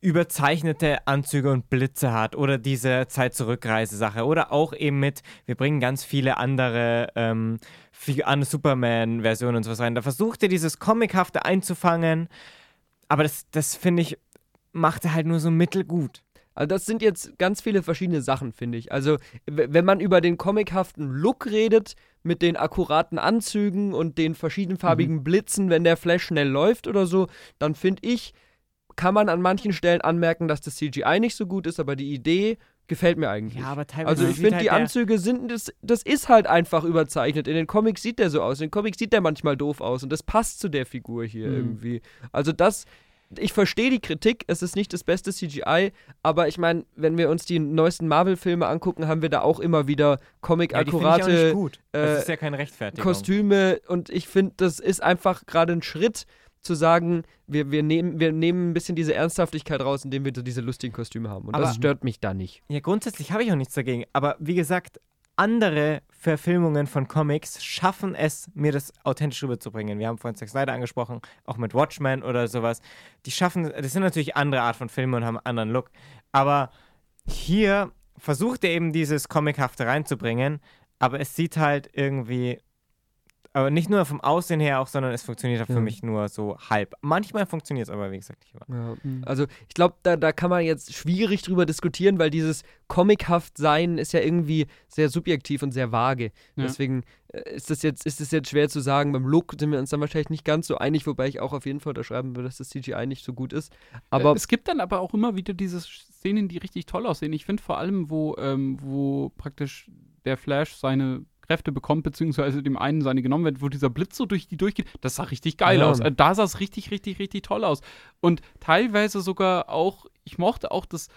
überzeichnete Anzüge und Blitze hat oder diese Zeit-Zurückreise-Sache oder auch eben mit, wir bringen ganz viele andere ähm, Superman-Versionen und sowas rein. Da versucht er dieses Comichafte einzufangen, aber das, das finde ich, macht er halt nur so mittelgut. Also das sind jetzt ganz viele verschiedene Sachen, finde ich. Also wenn man über den comichaften Look redet, mit den akkuraten Anzügen und den verschiedenfarbigen Blitzen, wenn der Flash schnell läuft oder so, dann finde ich, kann man an manchen Stellen anmerken, dass das CGI nicht so gut ist, aber die Idee gefällt mir eigentlich. Ja, aber teilweise also ich finde, halt die Anzüge sind, das, das ist halt einfach überzeichnet. In den Comics sieht der so aus. In den Comics sieht der manchmal doof aus und das passt zu der Figur hier Mhm. irgendwie. Also das, ich verstehe die Kritik, es ist nicht das beste CGI, aber ich meine, wenn wir uns die neuesten Marvel-Filme angucken, haben wir da auch immer wieder ja, Comic-akkurate gut. äh, das ist ja. Kostüme und ich finde, das ist einfach gerade ein Schritt zu sagen, wir, wir, nehmen, wir nehmen ein bisschen diese Ernsthaftigkeit raus, indem wir so diese lustigen Kostüme haben. Und Aber- das stört mich da nicht. Ja, grundsätzlich habe ich auch nichts dagegen. Aber wie gesagt, andere Verfilmungen von Comics schaffen es, mir das authentisch rüberzubringen. Wir haben vorhin Zack Snyder angesprochen, auch mit Watchmen oder sowas. Die schaffen, das sind natürlich andere Art von Filmen und haben einen anderen Look. Aber hier versucht er eben dieses Comichafte reinzubringen, aber es sieht halt irgendwie, aber nicht nur vom Aussehen her auch, sondern es funktioniert auch für Ja. mich nur so halb. Manchmal funktioniert es aber, wie gesagt, nicht immer. Mhm. Also ich glaube, da, da kann man jetzt schwierig drüber diskutieren, weil dieses comichaft sein ist ja irgendwie sehr subjektiv und sehr vage. Ja. Deswegen äh, ist das jetzt ist das jetzt schwer zu sagen. Beim Look sind wir uns dann wahrscheinlich nicht ganz so einig, wobei ich auch auf jeden Fall unterschreiben würde, dass das CGI nicht so gut ist. Aber es gibt dann aber auch immer wieder diese Szenen, die richtig toll aussehen. Ich finde vor allem, wo, ähm, wo praktisch der Flash seine Kräfte bekommt, beziehungsweise dem einen seine genommen wird, wo dieser Blitz so durch die durchgeht, das sah richtig geil Ja. aus. Äh, Da sah es richtig, richtig, richtig toll aus. Und teilweise sogar auch, ich mochte auch das,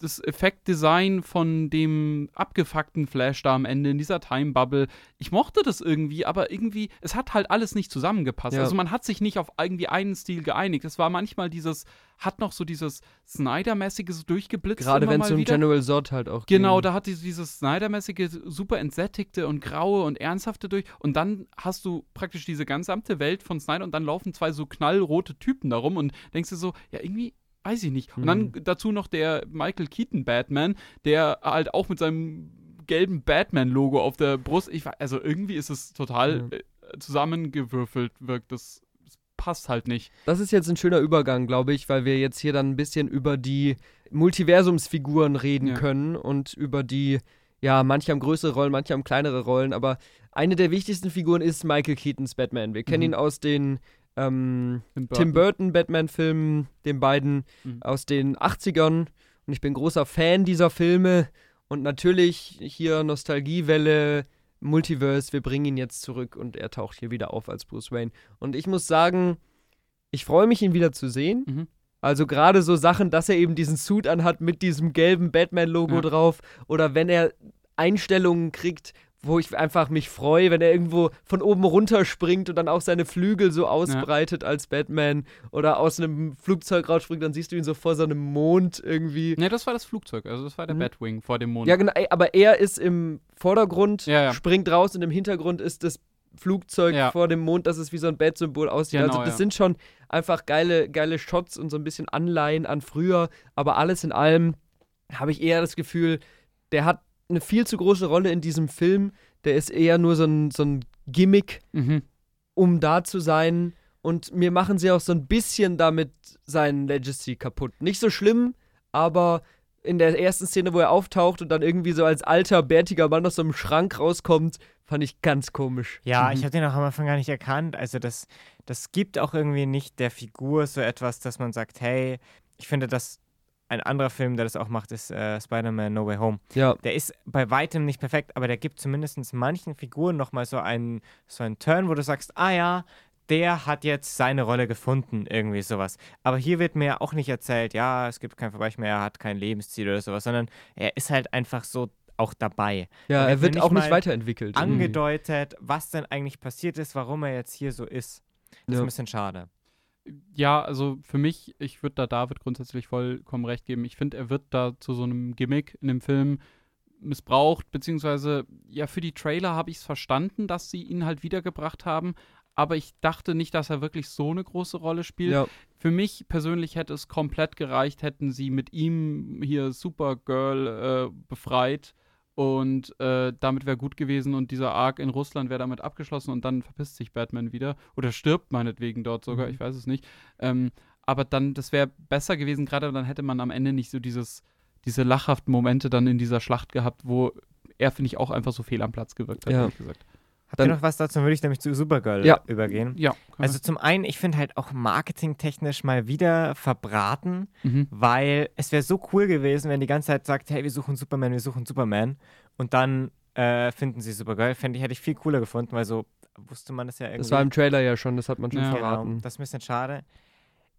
das Effektdesign von dem abgefuckten Flash da am Ende in dieser Time Bubble. Ich mochte das irgendwie, aber irgendwie, es hat halt alles nicht zusammengepasst. Ja. Also man hat sich nicht auf irgendwie einen Stil geeinigt. Es war manchmal dieses, hat noch so dieses Snyder-mäßige so durchgeblitzt. Gerade wenn es um wieder. General Zod halt auch Genau, ging. da hat die dieses Snyder-mäßige, super entsättigte und graue und ernsthafte durch. Und dann hast du praktisch diese gesamte Welt von Snyder und dann laufen zwei so knallrote Typen darum und denkst dir so, ja, irgendwie, weiß ich nicht. Und dann Mhm. dazu noch der Michael Keaton Batman, der halt auch mit seinem gelben Batman-Logo auf der Brust, ich, also irgendwie ist es total äh, zusammengewürfelt, wirkt das. das Passt halt nicht. Das ist jetzt ein schöner Übergang, glaube ich, weil wir jetzt hier dann ein bisschen über die Multiversumsfiguren reden Ja. können und über die, ja, manche haben größere Rollen, manche haben kleinere Rollen, aber eine der wichtigsten Figuren ist Michael Keatons Batman. Wir kennen Mhm. ihn aus den ähm, Tim Tim Burton Batman-Filmen, den beiden Mhm. aus den 80ern. Und ich bin großer Fan dieser Filme. Und natürlich hier Nostalgiewelle, Multiverse, wir bringen ihn jetzt zurück und er taucht hier wieder auf als Bruce Wayne. Und ich muss sagen, ich freue mich, ihn wieder zu sehen. Mhm. Also gerade so Sachen, dass er eben diesen Suit anhat mit diesem gelben Batman-Logo Ja. drauf. Oder wenn er Einstellungen kriegt, wo ich einfach mich freue, wenn er irgendwo von oben runter springt und dann auch seine Flügel so ausbreitet als Batman oder aus einem Flugzeug rausspringt, dann siehst du ihn so vor so einem Mond irgendwie. Ne, das war das Flugzeug, also das war der Mhm. Batwing vor dem Mond. Ja, genau, aber er ist im Vordergrund, Ja, ja. springt raus und im Hintergrund ist das Flugzeug Ja. vor dem Mond, das ist wie so ein Bat-Symbol aussieht. Genau, also das ja. sind schon einfach geile, geile Shots und so ein bisschen Anleihen an früher, aber alles in allem habe ich eher das Gefühl, der hat eine viel zu große Rolle in diesem Film. Der ist eher nur so ein, so ein Gimmick, Mhm. um da zu sein. Und mir machen sie auch so ein bisschen damit sein Legacy kaputt. Nicht so schlimm, aber in der ersten Szene, wo er auftaucht und dann irgendwie so als alter, bärtiger Mann aus so einem Schrank rauskommt, fand ich ganz komisch. Ja, Mhm. ich habe den auch am Anfang gar nicht erkannt. Also das, das gibt auch irgendwie nicht der Figur so etwas, dass man sagt, hey, ich finde, dass ein anderer Film, der das auch macht, ist äh, Spider-Man No Way Home. Ja, Der ist bei weitem nicht perfekt, aber der gibt zumindest manchen Figuren nochmal so einen, so einen Turn, wo du sagst, ah ja, der hat jetzt seine Rolle gefunden, irgendwie sowas. Aber hier wird mir ja auch nicht erzählt, ja, es gibt kein Vergleich mehr, er hat kein Lebensziel oder sowas, sondern er ist halt einfach so auch dabei. ja er wird nicht auch nicht weiterentwickelt. irgendwie. Angedeutet, was denn eigentlich passiert ist, warum er jetzt hier so ist. Das ist Ja. ein bisschen schade. Ja, also für mich, ich würde da David grundsätzlich vollkommen recht geben. Ich finde, er wird da zu so einem Gimmick in dem Film missbraucht, beziehungsweise ja, für die Trailer habe ich es verstanden, dass sie ihn halt wiedergebracht haben, aber ich dachte nicht, dass er wirklich so eine große Rolle spielt. Ja, Für mich persönlich hätte es komplett gereicht, hätten sie mit ihm hier Supergirl äh, befreit und äh, damit wäre gut gewesen und dieser Arc in Russland wäre damit abgeschlossen und dann verpisst sich Batman wieder oder stirbt meinetwegen dort sogar, Mhm. ich weiß es nicht. Ähm, aber dann, das wäre besser gewesen, gerade dann hätte man am Ende nicht so dieses, diese lachhaften Momente dann in dieser Schlacht gehabt, wo er, finde ich, auch einfach so fehl am Platz gewirkt hat, Ja. ehrlich gesagt. Habt ihr noch was dazu? Dann würde ich nämlich zu Supergirl Ja. übergehen. Ja. Also zum einen, ich finde halt auch marketingtechnisch mal wieder verbraten, mhm. weil es wäre so cool gewesen, wenn die ganze Zeit sagt, hey, wir suchen Superman, wir suchen Superman und dann äh, finden sie Supergirl. Fände ich, hätte ich viel cooler gefunden, weil so wusste man das ja irgendwie. das war im Trailer ja schon, das hat man schon Ja. verraten. Genau, das ist ein bisschen schade.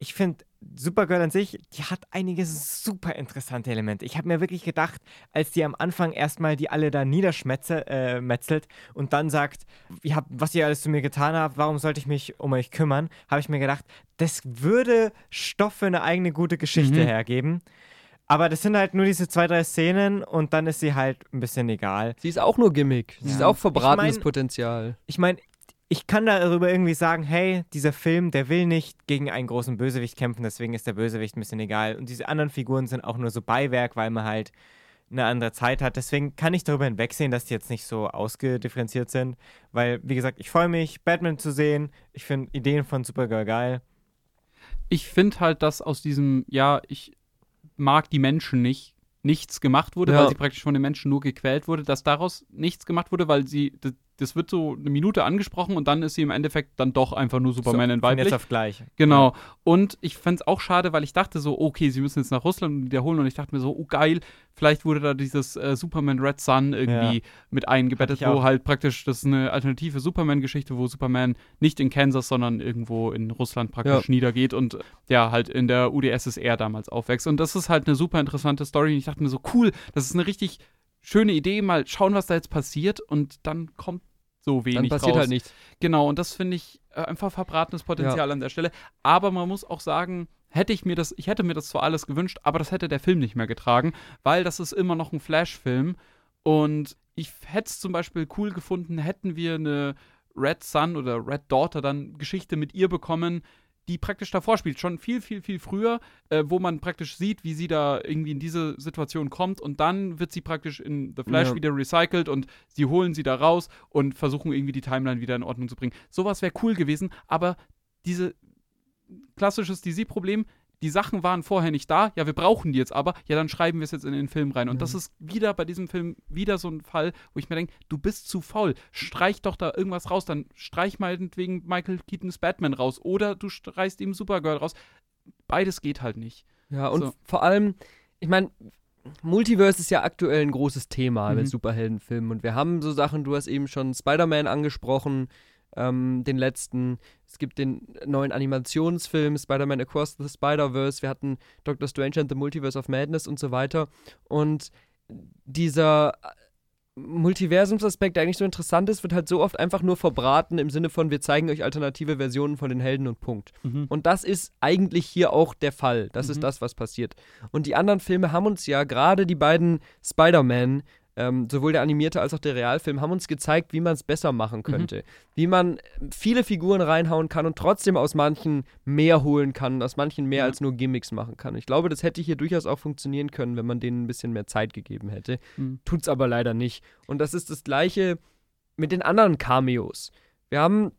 Ich finde, Supergirl an sich, die hat einige super interessante Elemente. Ich habe mir wirklich gedacht, als die am Anfang erstmal die alle da niederschmetzelt äh, und dann sagt, ihr habt, was ihr alles zu mir getan habt, warum sollte ich mich um euch kümmern, habe ich mir gedacht, das würde Stoff für eine eigene gute Geschichte Mhm. hergeben. Aber das sind halt nur diese zwei, drei Szenen und dann ist sie halt ein bisschen egal. Sie ist auch nur Gimmick. Sie Ja. ist auch verbratenes Ich mein- Potenzial. ich meine, ich kann darüber irgendwie sagen, hey, dieser Film, der will nicht gegen einen großen Bösewicht kämpfen, deswegen ist der Bösewicht ein bisschen egal. Und diese anderen Figuren sind auch nur so Beiwerk, weil man halt eine andere Zeit hat. Deswegen kann ich darüber hinwegsehen, dass die jetzt nicht so ausgedifferenziert sind. Weil, wie gesagt, ich freue mich, Batman zu sehen. Ich finde Ideen von Supergirl geil. ich finde halt, dass aus diesem, ja, ich mag die Menschen nicht, nichts gemacht wurde, Ja. weil sie praktisch von den Menschen nur gequält wurde, dass daraus nichts gemacht wurde, weil sie das wird so eine Minute angesprochen und dann ist sie im Endeffekt dann doch einfach nur Superman so, in von weiblich. jetzt auf gleich. Genau. Und ich fand es auch schade, weil ich dachte so, okay, sie müssen jetzt nach Russland wiederholen und ich dachte mir so, oh geil, vielleicht wurde da dieses äh, Superman Red Sun irgendwie Ja. mit eingebettet, wo halt praktisch das ist eine alternative Superman-Geschichte, wo Superman nicht in Kansas, sondern irgendwo in Russland praktisch niedergeht und ja, halt in der UdSSR damals aufwächst. Und das ist halt eine super interessante Story. Und ich dachte mir so, cool, das ist eine richtig schöne Idee, mal schauen, was da jetzt passiert und dann kommt so wenig Dann passiert raus. halt nichts. Genau, und das finde ich äh, einfach verbratenes Potenzial an der Stelle. Aber man muss auch sagen, hätte ich mir das, ich hätte mir das zwar alles gewünscht, aber das hätte der Film nicht mehr getragen, weil das ist immer noch ein Flash-Film. Und ich hätte es zum Beispiel cool gefunden, hätten wir eine Red Son oder Red Daughter dann Geschichte mit ihr bekommen, die praktisch davor spielt, schon viel, viel, viel früher, äh, wo man praktisch sieht, wie sie da irgendwie in diese Situation kommt und dann wird sie praktisch in The Flash Ja. wieder recycelt und sie holen sie da raus und versuchen irgendwie die Timeline wieder in Ordnung zu bringen. Sowas wäre cool gewesen, aber diese klassisches DC-Problem, die Sachen waren vorher nicht da, ja, wir brauchen die jetzt aber, ja, dann schreiben wir es jetzt in den Film rein. Und Ja. das ist wieder bei diesem Film wieder so ein Fall, wo ich mir denke, du bist zu faul, streich doch da irgendwas raus, dann streich meinetwegen Michael Keatons Batman raus oder du streichst ihm Supergirl raus. Beides geht halt nicht. Ja, und So. vor allem, ich meine, Multiverse ist ja aktuell ein großes Thema Mhm. mit Superheldenfilmen. Und wir haben so Sachen, du hast eben schon Spider-Man angesprochen, ähm, den letzten. Es gibt den neuen Animationsfilm Spider-Man Across the Spider-Verse. Wir hatten Doctor Strange and the Multiverse of Madness und so weiter. Und dieser Multiversumsaspekt, der eigentlich so interessant ist, wird halt so oft einfach nur verbraten im Sinne von, wir zeigen euch alternative Versionen von den Helden und Punkt. Und das ist eigentlich hier auch der Fall. Das Mhm. ist das, was passiert. Und die anderen Filme haben uns ja, gerade die beiden Spider-Man, ähm, sowohl der animierte als auch der Realfilm, haben uns gezeigt, wie man es besser machen könnte. Wie man viele Figuren reinhauen kann und trotzdem aus manchen mehr holen kann, aus manchen mehr Ja. als nur Gimmicks machen kann. Ich glaube, das hätte hier durchaus auch funktionieren können, wenn man denen ein bisschen mehr Zeit gegeben hätte. Mhm. Tut's aber leider nicht. Und das ist das Gleiche mit den anderen Cameos. Wir haben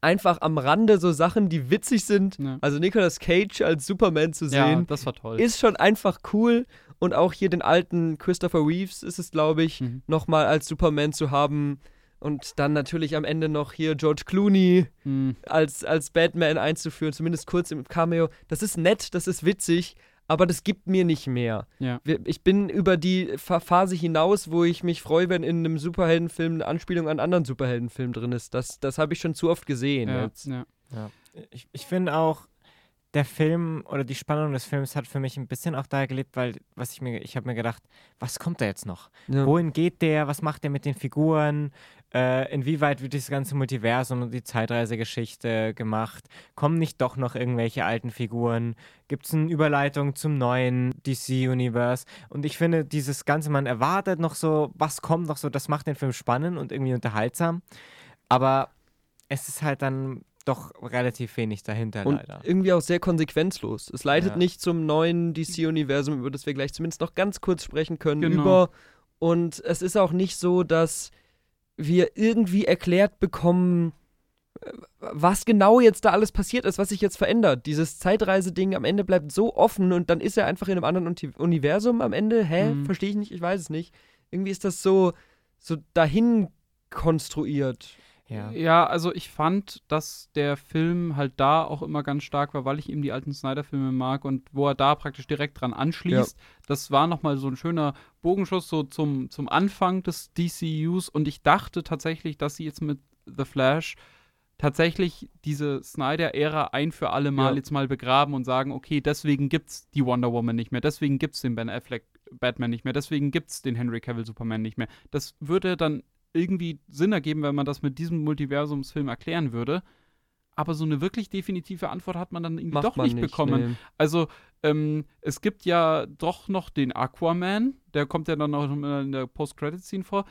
einfach am Rande so Sachen, die witzig sind. Ja. Also Nicolas Cage als Superman zu Ja, sehen, das war toll. ist schon einfach cool. Und auch hier den alten Christopher Reeves ist es, glaube ich, Mhm. nochmal als Superman zu haben. Und dann natürlich am Ende noch hier George Clooney Mhm. als, als Batman einzuführen, zumindest kurz im Cameo. Das ist nett, das ist witzig, aber das gibt mir nicht mehr. Ja. Ich bin über die Phase hinaus, wo ich mich freue, wenn in einem Superheldenfilm eine Anspielung an einen anderen Superheldenfilm drin ist. Das, das habe ich schon zu oft gesehen. Ja, Jetzt. ja. Ich, ich finde auch, der Film oder die Spannung des Films hat für mich ein bisschen auch da gelebt, weil was ich mir, ich habe mir gedacht, was kommt da jetzt noch? Ja. Wohin geht der? Was macht der mit den Figuren? Äh, inwieweit wird dieses ganze Multiversum und die Zeitreisegeschichte gemacht? Kommen nicht doch noch irgendwelche alten Figuren? Gibt es eine Überleitung zum neuen DC-Universe? Und ich finde, dieses Ganze, man erwartet noch so, was kommt noch so, das macht den Film spannend und irgendwie unterhaltsam. Aber es ist halt dann doch relativ wenig dahinter, Und leider. irgendwie auch sehr konsequenzlos. Es leitet Ja. nicht zum neuen DC-Universum, über das wir gleich zumindest noch ganz kurz sprechen können, Genau. über. Und es ist auch nicht so, dass wir irgendwie erklärt bekommen, äh, was genau jetzt da alles passiert ist, was sich jetzt verändert. Dieses Zeitreise-Ding am Ende bleibt so offen und dann ist er einfach in einem anderen Universum am Ende. Hä? Mhm. Verstehe ich nicht, ich weiß es nicht. Irgendwie ist das so, so dahin konstruiert. Ja. Ja, also ich fand, dass der Film halt da auch immer ganz stark war, weil ich eben die alten Snyder-Filme mag und wo er da praktisch direkt dran anschließt. Das war nochmal so ein schöner Bogenschuss so zum, zum Anfang des DCUs und ich dachte tatsächlich, dass sie jetzt mit The Flash tatsächlich diese Snyder-Ära ein für alle Mal Ja. jetzt mal begraben und sagen, okay, deswegen gibt's die Wonder Woman nicht mehr, deswegen gibt's den Ben Affleck Batman nicht mehr, deswegen gibt's den Henry Cavill Superman nicht mehr. Das würde dann irgendwie Sinn ergeben, wenn man das mit diesem Multiversumsfilm erklären würde. Aber so eine wirklich definitive Antwort hat man dann irgendwie Macht doch man nicht, bekommen. nee. Also, ähm, es gibt ja doch noch den Aquaman, der kommt ja dann auch in der Post-Credit-Scene vor.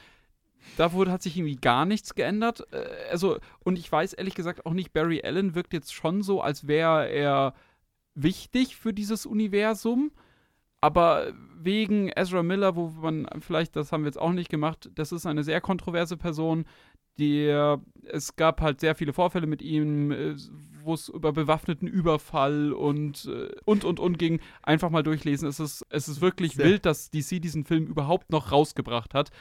Da wurde, hat sich irgendwie gar nichts geändert. Äh, also, und ich weiß ehrlich gesagt auch nicht, Barry Allen wirkt jetzt schon so, als wäre er wichtig für dieses Universum. Aber wegen Ezra Miller, wo man vielleicht, das haben wir jetzt auch nicht gemacht, das ist eine sehr kontroverse Person. Der, es gab halt sehr viele Vorfälle mit ihm, äh, wo es über bewaffneten Überfall und, äh, und, und, und ging. Einfach mal durchlesen. Es ist, es ist wirklich Sehr. wild, dass DC diesen Film überhaupt noch rausgebracht hat.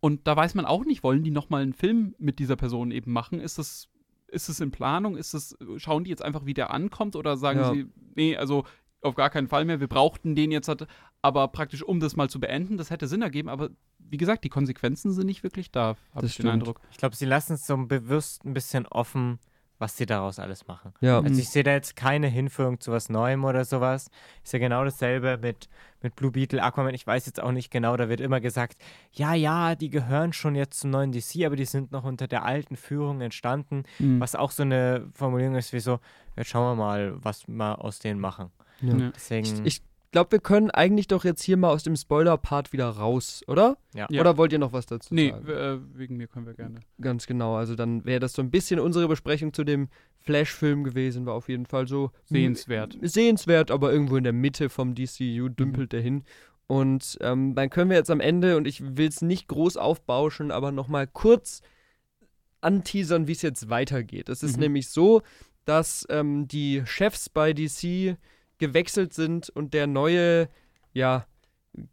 Und da weiß man auch nicht, wollen die nochmal einen Film mit dieser Person eben machen? Ist das, ist es in Planung? Ist es, schauen die jetzt einfach, wie der ankommt? Oder sagen Ja. sie, nee, also auf gar keinen Fall mehr, wir brauchten den jetzt, halt, aber praktisch, um das mal zu beenden, das hätte Sinn ergeben, aber wie gesagt, die Konsequenzen sind nicht wirklich da, habe Das ich den stimmt. Eindruck. Ich glaube, sie lassen es so bewusst ein bisschen offen, was sie daraus alles machen. Ja. Also ich sehe da jetzt keine Hinführung zu was Neuem oder sowas. Ist ja genau dasselbe mit, mit Blue Beetle, Aquaman. Ich weiß jetzt auch nicht genau, da wird immer gesagt, ja, ja, die gehören schon jetzt zum neuen DC, aber die sind noch unter der alten Führung entstanden. Mhm. Was auch so eine Formulierung ist wie so, jetzt schauen wir mal, was wir aus denen machen. Ja. Ja. Deswegen, Ich, ich glaube, wir können eigentlich doch jetzt hier mal aus dem Spoiler-Part wieder raus, oder? ja. Ja. Oder wollt ihr noch was dazu Nee, sagen? w- äh, wegen mir können wir gerne. Ganz genau. Also dann wäre das so ein bisschen unsere Besprechung zu dem Flash-Film gewesen. War auf jeden Fall so Sehenswert. sehenswert, aber irgendwo in der Mitte vom DCU Mhm. dümpelt der hin. Und ähm, dann können wir jetzt am Ende, und ich will es nicht groß aufbauschen, aber nochmal kurz anteasern, wie es jetzt weitergeht. Es ist Mhm. nämlich so, dass ähm, die Chefs bei DC gewechselt sind und der neue, ja,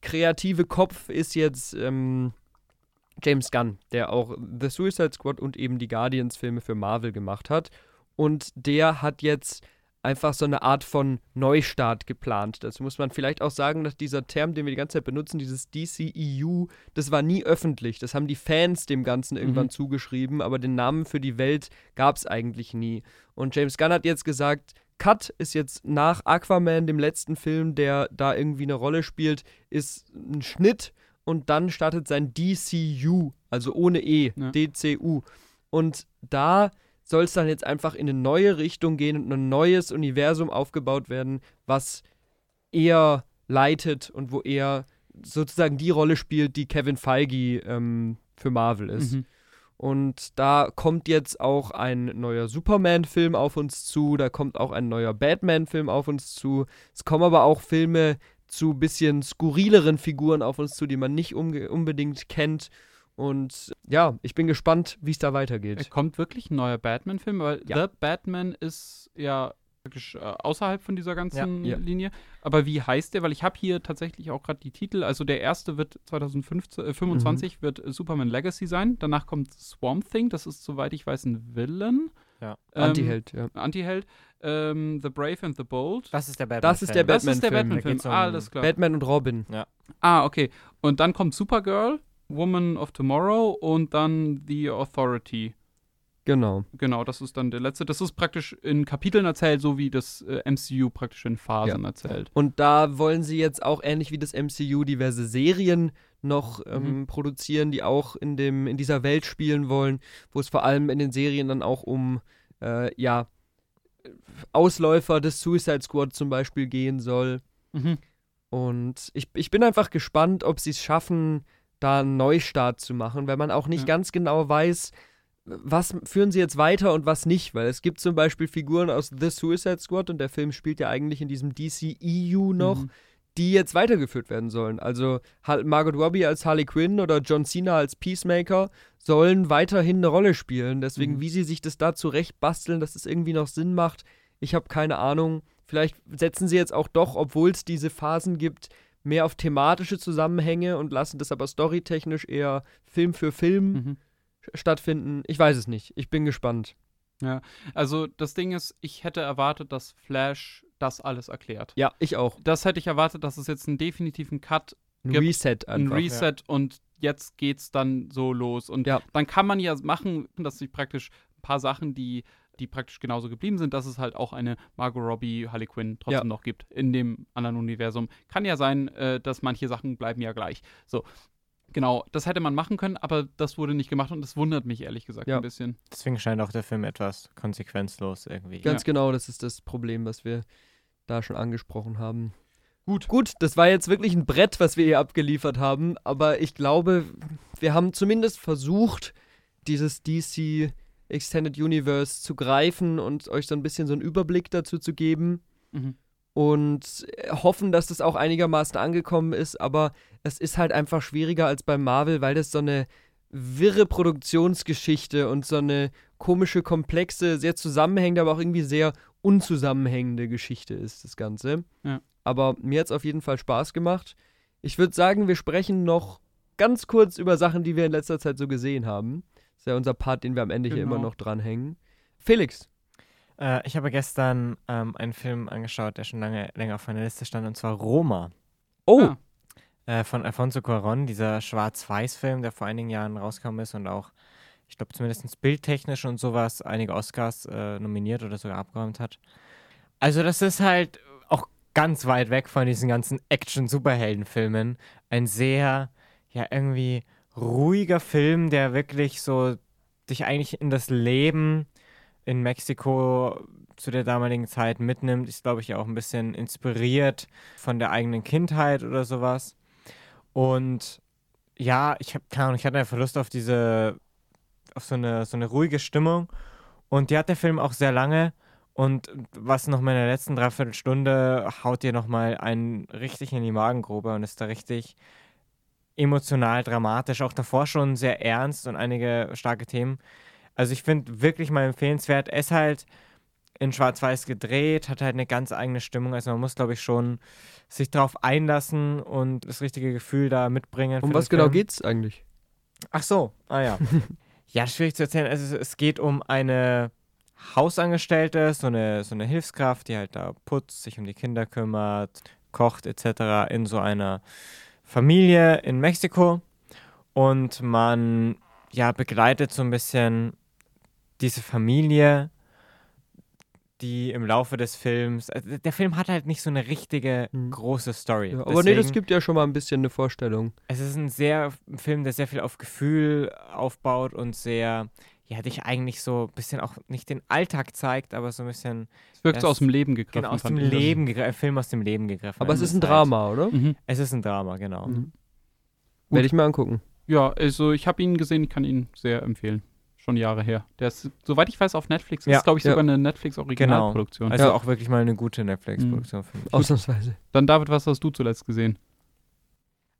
kreative Kopf ist jetzt ähm, James Gunn, der auch The Suicide Squad und eben die Guardians-Filme für Marvel gemacht hat. Und der hat jetzt einfach so eine Art von Neustart geplant. Dazu muss man vielleicht auch sagen, dass dieser Term, den wir die ganze Zeit benutzen, dieses DCEU, das war nie öffentlich. Das haben die Fans dem Ganzen irgendwann Mhm. zugeschrieben, aber den Namen für die Welt gab es eigentlich nie. Und James Gunn hat jetzt gesagt, Cut ist jetzt nach Aquaman, dem letzten Film, der da irgendwie eine Rolle spielt, ist ein Schnitt und dann startet sein DCU, also ohne E, Ja. DCU. Und da soll es dann jetzt einfach in eine neue Richtung gehen und ein neues Universum aufgebaut werden, was er leitet und wo er sozusagen die Rolle spielt, die Kevin Feige ähm, für Marvel ist. Mhm. Und da kommt jetzt auch ein neuer Superman-Film auf uns zu, da kommt auch ein neuer Batman-Film auf uns zu. Es kommen aber auch Filme zu bisschen skurrileren Figuren auf uns zu, die man nicht unbedingt kennt. Und ja, ich bin gespannt, wie es da Es weitergeht. kommt wirklich ein neuer Batman-Film, weil Ja. The Batman ist ja wirklich äh, außerhalb von dieser ganzen Ja. Linie. Aber wie heißt der? Weil ich habe hier tatsächlich auch gerade die Titel. Also der erste wird 2025 Mhm. wird äh, Superman Legacy sein. Danach kommt Swamp Thing. Das ist, soweit ich weiß, ein Villain. Ja. Ähm, Antiheld, ja. Antiheld. Ähm, the Brave and the Bold. Das ist der Batman. Das ist der das ist der. Da geht's um Alles klar. Batman und Robin. ah, okay. Und dann kommt Supergirl, Woman of Tomorrow und dann The Authority. Genau. Genau, das ist dann der letzte. Das ist praktisch in Kapiteln erzählt, so wie das äh, MCU praktisch in Phasen erzählt. Und da wollen sie jetzt auch ähnlich wie das MCU diverse Serien noch ähm, Mhm. produzieren, die auch in, dem, in dieser Welt spielen wollen, wo es vor allem in den Serien dann auch um äh, ja, Ausläufer des Suicide Squad zum Beispiel gehen soll. Mhm. Und ich, ich bin einfach gespannt, ob sie es schaffen, da einen Neustart zu machen, weil man auch nicht Ja. ganz genau weiß, was führen sie jetzt weiter und was nicht, weil es gibt zum Beispiel Figuren aus The Suicide Squad und der Film spielt ja eigentlich in diesem DCEU noch, Mhm. die jetzt weitergeführt werden sollen. Also Margot Robbie als Harley Quinn oder John Cena als Peacemaker sollen weiterhin eine Rolle spielen. Deswegen, Mhm. wie sie sich das da zurecht basteln, dass es irgendwie noch Sinn macht, ich habe keine Ahnung. Vielleicht setzen sie jetzt auch doch, obwohl es diese Phasen gibt, mehr auf thematische Zusammenhänge und lassen das aber storytechnisch eher Film für Film Mhm. Stattfinden. Ich weiß es nicht. Ich bin gespannt. Also das Ding ist, ich hätte erwartet, dass Flash das alles erklärt. Ja, ich auch. Das hätte ich erwartet, dass es jetzt einen definitiven Cut, Ein Gibt Reset ein einfach. Reset und jetzt geht's dann so los. Und Ja. dann kann man ja machen, dass sich praktisch ein paar Sachen, die, die praktisch genauso geblieben sind, dass es halt auch eine Margot Robbie, Harley Quinn trotzdem Ja. noch gibt in dem anderen Universum. Kann ja sein, äh, dass manche Sachen bleiben ja gleich. So. Genau, das hätte man machen können, aber das wurde nicht gemacht und das wundert mich ehrlich gesagt Ja. ein bisschen. Deswegen scheint auch der Film etwas konsequenzlos irgendwie. Ganz Ja. genau, das ist das Problem, was wir da schon angesprochen haben. Gut. Gut, das war jetzt wirklich ein Brett, was wir hier abgeliefert haben, aber ich glaube, wir haben zumindest versucht, dieses DC Extended Universe zu greifen und euch so ein bisschen so einen Überblick dazu zu geben Mhm. Und äh, hoffen, dass das auch einigermaßen angekommen ist, aber es ist halt einfach schwieriger als bei Marvel, weil das so eine wirre Produktionsgeschichte und so eine komische, komplexe, sehr zusammenhängende, aber auch irgendwie sehr unzusammenhängende Geschichte ist, das Ganze. Ja. Aber mir hat es auf jeden Fall Spaß gemacht. Ich würde sagen, wir sprechen noch ganz kurz über Sachen, die wir in letzter Zeit so gesehen haben. Das ist ja unser Part, den wir am Ende hier immer Genau. noch dranhängen. Felix. Äh, ich habe gestern ähm, einen Film angeschaut, der schon lange länger auf meiner Liste stand, und zwar Roma. Oh, Ah, Äh, von Alfonso Cuarón, dieser Schwarz-Weiß-Film, der vor einigen Jahren rausgekommen ist und auch, ich glaube, zumindest bildtechnisch und sowas einige Oscars äh, nominiert oder sogar abgeräumt hat. Also, das ist halt auch ganz weit weg von diesen ganzen Action-Superhelden-Filmen. Ein sehr, ja, irgendwie ruhiger Film, der wirklich so dich eigentlich in das Leben in Mexiko zu der damaligen Zeit mitnimmt. Ist, glaube ich, auch ein bisschen inspiriert von der eigenen Kindheit oder sowas. Und ja, ich habe keine Ahnung, ich hatte einfach Lust auf diese, auf so eine, so eine ruhige Stimmung. Und die hat der Film auch sehr lange. Und was noch mal in der letzten Dreiviertelstunde haut dir nochmal einen richtig in die Magengrube und ist da richtig emotional, dramatisch. Auch davor schon sehr ernst und einige starke Themen. Also ich finde wirklich mal empfehlenswert. Er ist halt in Schwarz-Weiß gedreht, hat halt eine ganz eigene Stimmung. Also man muss, glaube ich, schon sich darauf einlassen und das richtige Gefühl da mitbringen. um was genau Film. geht's eigentlich? Ach so, ah ja. ja, schwierig zu erzählen. Also es geht um eine Hausangestellte, so eine, so eine Hilfskraft, die halt da putzt, sich um die Kinder kümmert, kocht etc. in so einer Familie in Mexiko. Und man ja begleitet so ein bisschen diese Familie, die im Laufe des Films. Also der Film hat halt nicht so eine richtige Mhm. große Story. Ja, aber nee, das Deswegen- gibt ja schon mal ein bisschen eine Vorstellung. es ist ein sehr ein Film, der sehr viel auf Gefühl aufbaut und sehr, ja, dich eigentlich so ein bisschen auch nicht den Alltag zeigt, aber so ein bisschen es wirkt so aus dem Leben gegriffen. genau aus dem das. Leben gegriffen, ein Film aus dem Leben gegriffen. Aber es ist ein halt- Drama, oder? Mhm. Es ist ein Drama, genau. Mhm. Werde ich mal angucken. Ja, also ich habe ihn gesehen, ich kann ihn sehr empfehlen. Schon Jahre her. Der ist, soweit ich weiß, auf Netflix. Das Ja. ist, glaube ich, Ja. sogar eine Netflix-Originalproduktion. Also Ja. auch wirklich mal eine gute Netflix-Produktion für mich. Ausnahmsweise. Dann, David, was hast du zuletzt gesehen?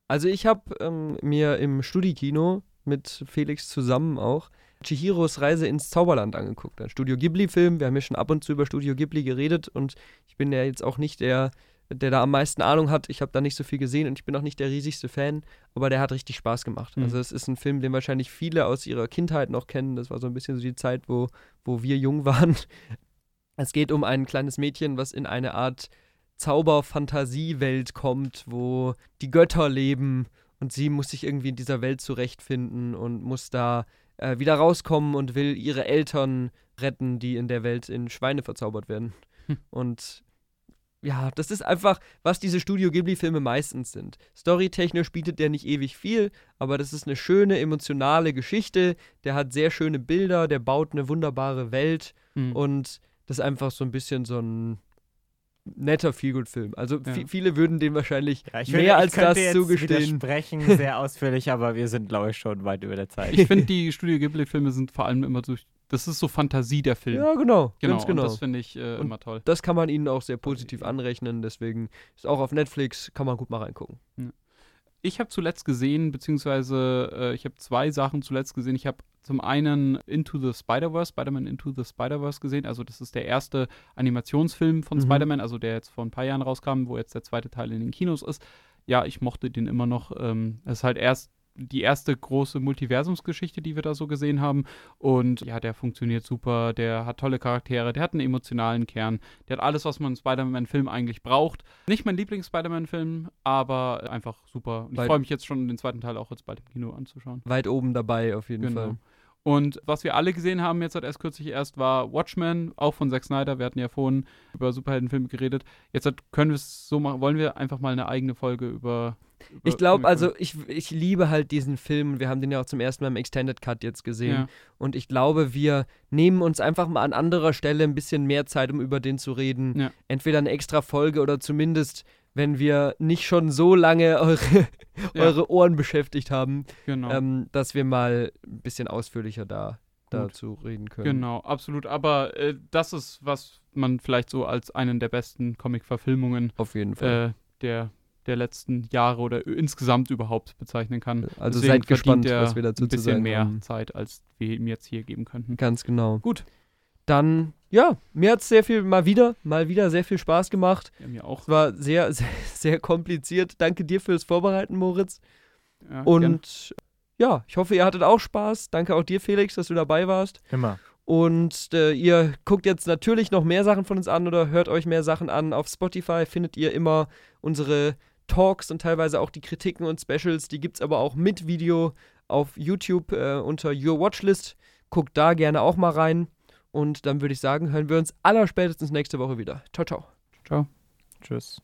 Also ich habe ähm, mir im Studikino mit Felix zusammen auch Chihiros Reise ins Zauberland angeguckt. Ein Studio Ghibli-Film. Wir haben ja schon ab und zu über Studio Ghibli geredet und ich bin ja jetzt auch nicht der, der da am meisten Ahnung hat. Ich habe da nicht so viel gesehen und ich bin auch nicht der riesigste Fan, aber der hat richtig Spaß gemacht. Mhm. Also es ist ein Film, den wahrscheinlich viele aus ihrer Kindheit noch kennen. Das war so ein bisschen so die Zeit, wo, wo wir jung waren. Es geht um ein kleines Mädchen, was in eine Art Zauber-Fantasiewelt kommt, wo die Götter leben und sie muss sich irgendwie in dieser Welt zurechtfinden und muss da äh, wieder rauskommen und will ihre Eltern retten, die in der Welt in Schweine verzaubert werden. Hm. Und ja, das ist einfach, was diese Studio Ghibli-Filme meistens sind. Storytechnisch bietet der nicht ewig viel, aber das ist eine schöne, emotionale Geschichte. Der hat sehr schöne Bilder, der baut eine wunderbare Welt Hm. und das ist einfach so ein bisschen so ein netter Feelgood-Film. Also Ja. vi- viele würden dem wahrscheinlich Ja, ich mehr würde- als das jetzt zugestehen. widersprechen, sehr ausführlich, aber wir sind, glaube ich, schon weit über der Zeit. Ich finde, die Studio Ghibli-Filme sind vor allem immer durch. Das ist so Fantasie der Film. Ja, genau, genau, ganz genau. Und das finde ich äh, immer toll. Das kann man ihnen auch sehr positiv anrechnen, deswegen ist auch auf Netflix, kann man gut mal reingucken. Ich habe zuletzt gesehen, beziehungsweise äh, ich habe zwei Sachen zuletzt gesehen. Ich habe zum einen Into the Spider-Verse, Spider-Man Into the Spider-Verse gesehen. Also das ist der erste Animationsfilm von Mhm. Spider-Man, also der jetzt vor ein paar Jahren rauskam, wo jetzt der zweite Teil in den Kinos ist. Ja, ich mochte den immer noch. Ähm, es ist halt erst die erste große Multiversumsgeschichte, die wir da so gesehen haben. Und ja, der funktioniert super, der hat tolle Charaktere, der hat einen emotionalen Kern, der hat alles, was man im Spider-Man-Film eigentlich braucht. Nicht mein Lieblings-Spider-Man-Film, aber einfach super. Und ich freue mich jetzt schon, den zweiten Teil auch jetzt bald im Kino anzuschauen. Weit oben dabei auf jeden Genau. Fall. Und was wir alle gesehen haben, jetzt hat erst kürzlich erst, war Watchmen, auch von Zack Snyder. Wir hatten ja vorhin über Superheldenfilme geredet. Jetzt hat, können wir es so machen, wollen wir einfach mal eine eigene Folge über. Ich glaube, also ich, ich liebe halt diesen Film. Wir haben den ja auch zum ersten Mal im Extended Cut jetzt gesehen. Ja. Und ich glaube, wir nehmen uns einfach mal an anderer Stelle ein bisschen mehr Zeit, um über den zu reden. Ja. Entweder eine extra Folge oder zumindest, wenn wir nicht schon so lange eure, Ja. eure Ohren beschäftigt haben, Genau. ähm, dass wir mal ein bisschen ausführlicher da Gut. dazu reden können. Genau, absolut. Aber äh, das ist, was man vielleicht so als einen der besten Comic-Verfilmungen Auf jeden Fall. äh, der, der letzten Jahre oder insgesamt überhaupt bezeichnen kann. also Deswegen seid gespannt, er was wir dazu ein zu bisschen sagen mehr haben. Zeit, als wir ihm jetzt hier geben könnten. Ganz genau. Gut. Dann, ja, mir hat es sehr viel, mal wieder, mal wieder sehr viel Spaß gemacht. Ja, mir auch. Es war sehr, sehr, sehr kompliziert. Danke dir fürs Vorbereiten, Moritz. Ja, gerne. Und ja, ich hoffe, ihr hattet auch Spaß. Danke auch dir, Felix, dass du dabei warst. Immer. Und äh, ihr guckt jetzt natürlich noch mehr Sachen von uns an oder hört euch mehr Sachen an. Auf Spotify findet ihr immer unsere Talks und teilweise auch die Kritiken und Specials. Die gibt es aber auch mit Video auf YouTube äh, unter Your Watchlist. Guckt da gerne auch mal rein. Und dann würde ich sagen, hören wir uns allerspätestens nächste Woche wieder. Ciao, ciao. Ciao. Tschüss.